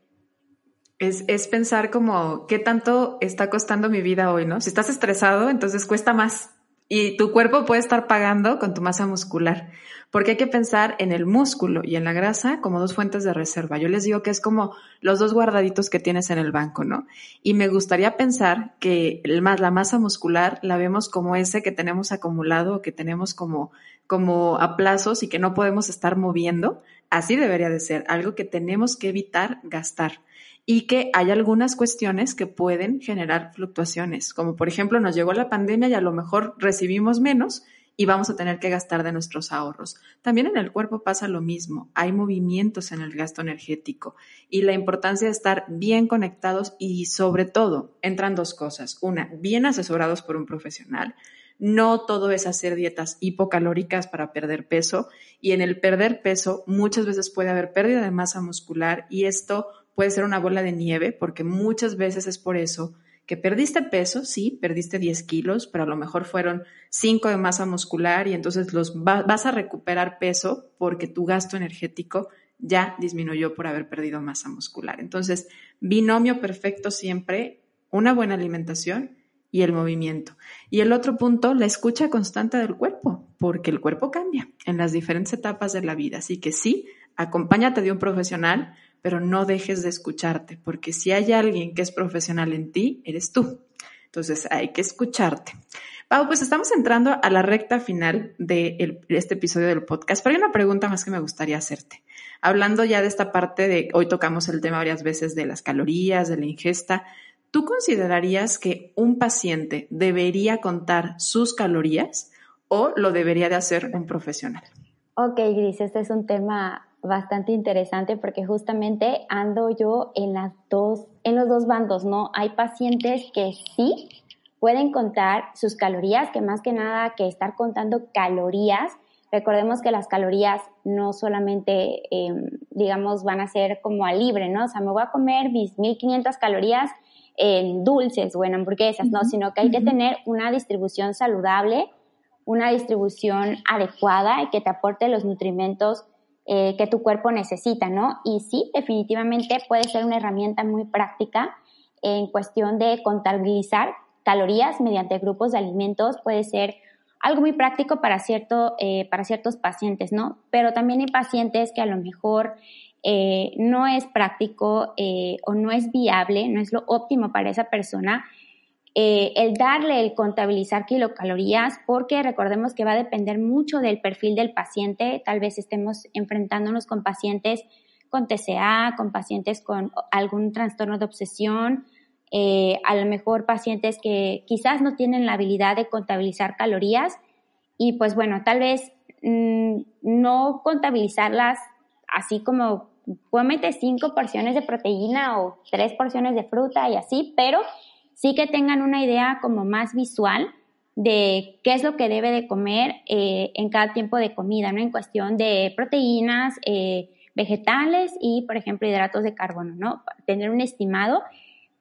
Es, es, pensar como qué tanto está costando mi vida hoy, ¿no? Si estás estresado, entonces cuesta más. Y tu cuerpo puede estar pagando con tu masa muscular, porque hay que pensar en el músculo y en la grasa como dos fuentes de reserva. Yo les digo que es como los dos guardaditos que tienes en el banco, ¿no? Y me gustaría pensar que la masa muscular la vemos como ese que tenemos acumulado, que tenemos como, como a plazos y que no podemos estar moviendo. Así debería de ser, algo que tenemos que evitar gastar y que hay algunas cuestiones que pueden generar fluctuaciones, como por ejemplo nos llegó la pandemia y a lo mejor recibimos menos y vamos a tener que gastar de nuestros ahorros. También en el cuerpo pasa lo mismo, hay movimientos en el gasto energético y la importancia de estar bien conectados y sobre todo entran dos cosas. Una, bien asesorados por un profesional. No todo es hacer dietas hipocalóricas para perder peso y en el perder peso muchas veces puede haber pérdida de masa muscular y esto puede ser una bola de nieve, porque muchas veces es por eso que perdiste peso, sí, perdiste 10 kilos, pero a lo mejor fueron 5 de masa muscular y entonces los vas a recuperar peso porque tu gasto energético ya disminuyó por haber perdido masa muscular. Entonces, binomio perfecto siempre, una buena alimentación y el movimiento. Y el otro punto, la escucha constante del cuerpo, porque el cuerpo cambia en las diferentes etapas de la vida. Así que sí, acompáñate de un profesional, pero no dejes de escucharte, porque si hay alguien que es profesional en ti, eres tú. Entonces hay que escucharte. Pau, pues estamos entrando a la recta final de, este episodio del podcast, pero hay una pregunta más que me gustaría hacerte. Hablando ya de esta parte de, hoy tocamos el tema varias veces de las calorías, de la ingesta, ¿tú considerarías que un paciente debería contar sus calorías o lo debería de hacer un profesional? Ok, Gris, este es un tema bastante interesante porque justamente ando yo en las dos, en los dos bandos, ¿no? Hay pacientes que sí pueden contar sus calorías, que más que nada que estar contando calorías, recordemos que las calorías no solamente, em, digamos, van a ser como a libre, ¿no? O sea, me voy a comer mis 1500 calorías en dulces o en hamburguesas, ¿no? Sino que hay que tener una distribución saludable, una distribución adecuada y que te aporte los nutrimentos eh, que tu cuerpo necesita, ¿no? Y sí, definitivamente puede ser una herramienta muy práctica en cuestión de contabilizar calorías mediante grupos de alimentos, puede ser algo muy práctico para, cierto, eh, para ciertos pacientes, ¿no? Pero también hay pacientes que a lo mejor eh, no es práctico o no es viable, no es lo óptimo para esa persona eh, el darle, el contabilizar kilocalorías, porque recordemos que va a depender mucho del perfil del paciente. Tal vez estemos enfrentándonos con pacientes con TCA, con pacientes con algún trastorno de obsesión, eh, a lo mejor pacientes que quizás no tienen la habilidad de contabilizar calorías y pues bueno, tal vez mm, no contabilizarlas así como cómete cinco porciones de proteína o tres porciones de fruta y así, pero sí que tengan una idea como más visual de qué es lo que debe de comer eh, en cada tiempo de comida, ¿no? En cuestión de proteínas, eh, vegetales y, por ejemplo, hidratos de carbono, ¿no? Tener un estimado,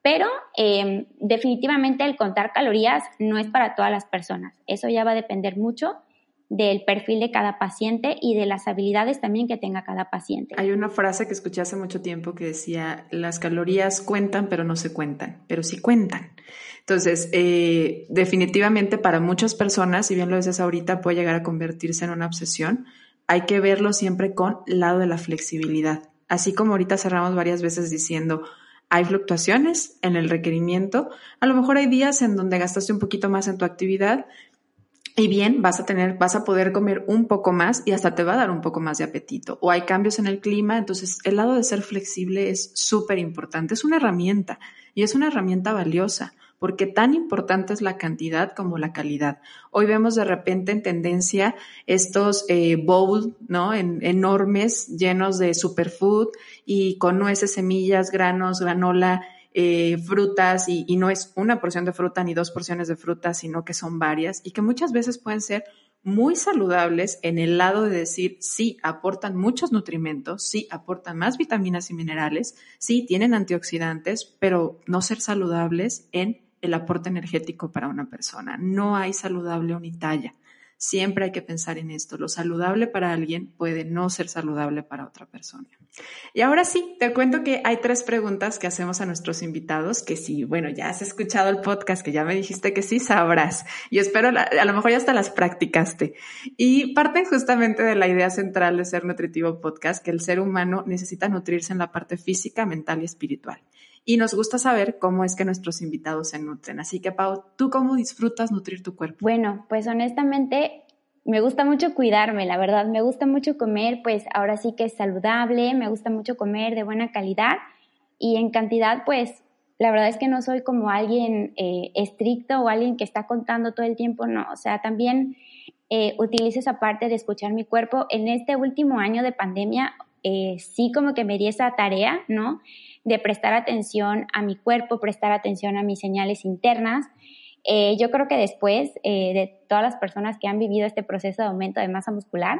pero em, definitivamente el contar calorías no es para todas las personas. Eso ya va a depender mucho del perfil de cada paciente y de las habilidades también que tenga cada paciente. Hay una frase que escuché hace mucho tiempo que decía, las calorías cuentan pero no se cuentan, pero sí cuentan. Entonces, eh, definitivamente para muchas personas, si bien lo dices ahorita, puede llegar a convertirse en una obsesión, hay que verlo siempre con lado de la flexibilidad. Así como ahorita cerramos varias veces diciendo, hay fluctuaciones en el requerimiento. A lo mejor hay días en donde gastaste un poquito más en tu actividad, y bien, vas a tener, vas a poder comer un poco más y hasta te va a dar un poco más de apetito. O hay cambios en el clima, entonces el lado de ser flexible es súper importante. Es una herramienta y es una herramienta valiosa porque tan importante es la cantidad como la calidad. Hoy vemos de repente en tendencia estos eh, bowls, ¿no? enormes, llenos de superfood y con nueces, semillas, granos, granola, eh, frutas y, no es una porción de fruta ni dos porciones de fruta, sino que son varias y que muchas veces pueden ser muy saludables en el lado de decir, sí, aportan muchos nutrimentos, sí, aportan más vitaminas y minerales, sí, tienen antioxidantes, pero no ser saludables en el aporte energético para una persona. No hay saludable unitalla. Siempre hay que pensar en esto. Lo saludable para alguien puede no ser saludable para otra persona. Y ahora sí, te cuento que hay tres preguntas que hacemos a nuestros invitados que si, bueno, ya has escuchado el podcast, que ya me dijiste que sí, sabrás. Y espero, a lo mejor ya hasta las practicaste. Y parten justamente de la idea central de Ser Nutritivo Podcast, que el ser humano necesita nutrirse en la parte física, mental y espiritual y nos gusta saber cómo es que nuestros invitados se nutren. Así que, Pau, ¿tú cómo disfrutas nutrir tu cuerpo? Bueno, pues honestamente me gusta mucho cuidarme, la verdad, me gusta mucho comer, pues ahora sí que es saludable, me gusta mucho comer de buena calidad y en cantidad, pues la verdad es que no soy como alguien eh, estricto o alguien que está contando todo el tiempo, no, o sea, también eh, utilizo esa parte de escuchar mi cuerpo. En este último año de pandemia, eh, sí como que me di esa tarea, ¿no? de prestar atención a mi cuerpo, prestar atención a mis señales internas. Eh, yo creo que después eh, de todas las personas que han vivido este proceso de aumento de masa muscular,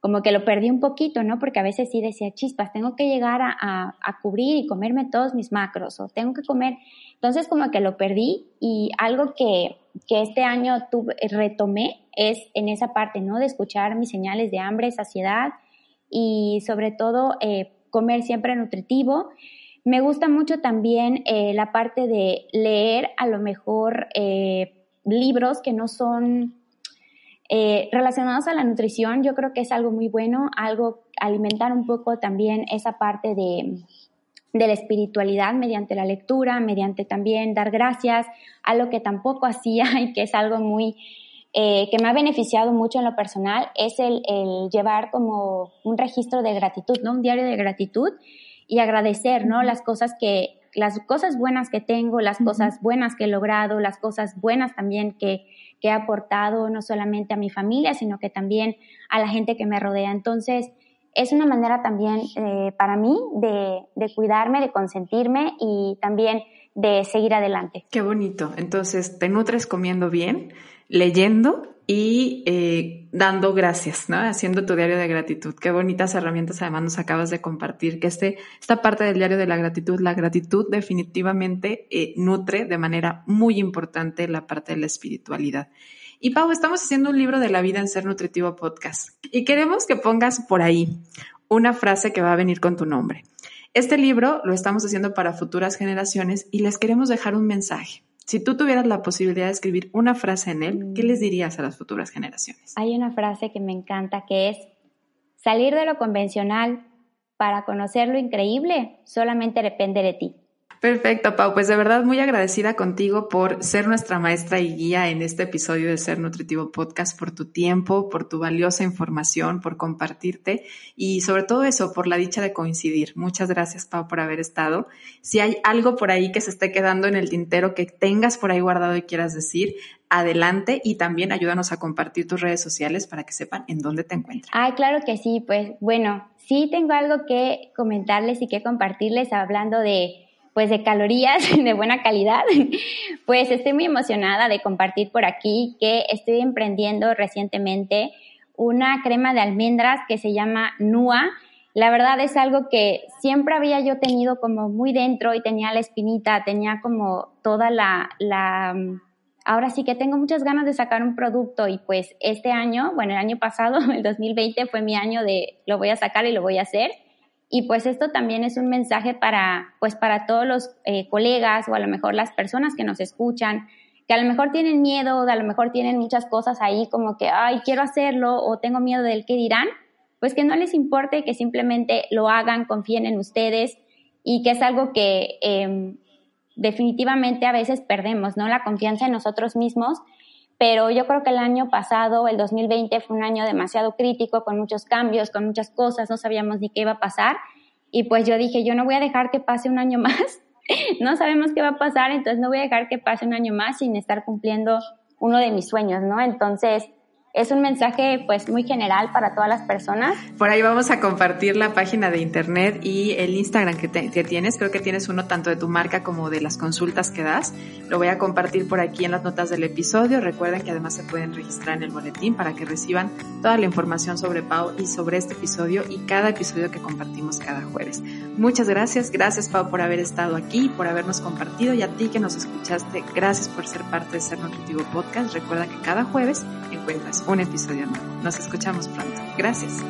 como que lo perdí un poquito, ¿no? Porque a veces sí decía, chispas, tengo que llegar a, cubrir y comerme todos mis macros o tengo que comer. Entonces como que lo perdí y algo que, este año tuve, retomé es en esa parte, ¿no? De escuchar mis señales de hambre, saciedad y sobre todo eh, comer siempre nutritivo. Me gusta mucho también eh, la parte de leer a lo mejor eh, libros que no son relacionados a la nutrición. Yo creo que es algo muy bueno, algo alimentar un poco también esa parte de, de la espiritualidad mediante la lectura, mediante también dar gracias, a lo que tampoco hacía y que es algo muy que me ha beneficiado mucho en lo personal, es el, el, llevar como un registro de gratitud, ¿no? Un diario de gratitud y agradecer, ¿no? Las cosas que, las cosas buenas que tengo, las cosas buenas que he logrado, las cosas buenas también que, que he aportado no solamente a mi familia, sino que también a la gente que me rodea. Entonces, es una manera también eh, para mí de, de, cuidarme, de consentirme y también de seguir adelante. Qué bonito. Entonces, te nutres comiendo bien, leyendo y eh, dando gracias, ¿no? Haciendo tu diario de gratitud. Qué bonitas herramientas además nos acabas de compartir, que este, esta parte del diario de la gratitud, la gratitud definitivamente eh, nutre de manera muy importante la parte de la espiritualidad. Y Pau, estamos haciendo un libro de la vida en Ser Nutritivo Podcast y queremos que pongas por ahí una frase que va a venir con tu nombre. Este libro lo estamos haciendo para futuras generaciones y les queremos dejar un mensaje. Si tú tuvieras la posibilidad de escribir una frase en él, ¿qué les dirías a las futuras generaciones? Hay una frase que me encanta que es, salir de lo convencional para conocer lo increíble solamente depende de ti. Perfecto, Pau. Pues de verdad muy agradecida contigo por ser nuestra maestra y guía en este episodio de Ser Nutritivo Podcast, por tu tiempo, por tu valiosa información, por compartirte y sobre todo eso, por la dicha de coincidir. Muchas gracias, Pau, por haber estado. Si hay algo por ahí que se esté quedando en el tintero que tengas por ahí guardado y quieras decir, adelante y también ayúdanos a compartir tus redes sociales para que sepan en dónde te encuentras. Ay, claro que sí. Pues bueno, sí tengo algo que comentarles y que compartirles hablando de pues de calorías de buena calidad, pues estoy muy emocionada de compartir por aquí que estoy emprendiendo recientemente una crema de almendras que se llama NUA. La verdad es algo que siempre había yo tenido como muy dentro y tenía la espinita, tenía como toda la, la ahora sí que tengo muchas ganas de sacar un producto y pues este año, bueno, el año pasado, el 2020 fue mi año de lo voy a sacar y lo voy a hacer. Y pues esto también es un mensaje para, pues para todos los eh, colegas o a lo mejor las personas que nos escuchan, que a lo mejor tienen miedo, a lo mejor tienen muchas cosas ahí como que, ay, quiero hacerlo o tengo miedo del que dirán, pues que no les importe, que simplemente lo hagan, confíen en ustedes y que es algo que em, definitivamente a veces perdemos, ¿no? La confianza en nosotros mismos pero yo creo que el año pasado, el 2020, fue un año demasiado crítico, con muchos cambios, con muchas cosas, no sabíamos ni qué iba a pasar. Y pues yo dije, yo no voy a dejar que pase un año más no sabemos qué va a pasar, entonces no voy a dejar que pase un año más sin estar cumpliendo uno de mis sueños, ¿no? Entonces, es un mensaje pues muy general para todas las personas. Por ahí vamos a compartir la página de internet y el Instagram que, tienes. Creo que tienes uno tanto de tu marca como de las consultas que das. Lo voy a compartir por aquí en las notas del episodio. Recuerden que además se pueden registrar en el boletín para que reciban toda la información sobre Pau y sobre este episodio y cada episodio que compartimos cada jueves. Muchas gracias. Gracias Pau por haber estado aquí, por habernos compartido y a ti que nos escuchaste. Gracias por ser parte de Ser Nutritivo Podcast. Recuerda que cada jueves encuentras un episodio nuevo. Nos escuchamos pronto. Gracias.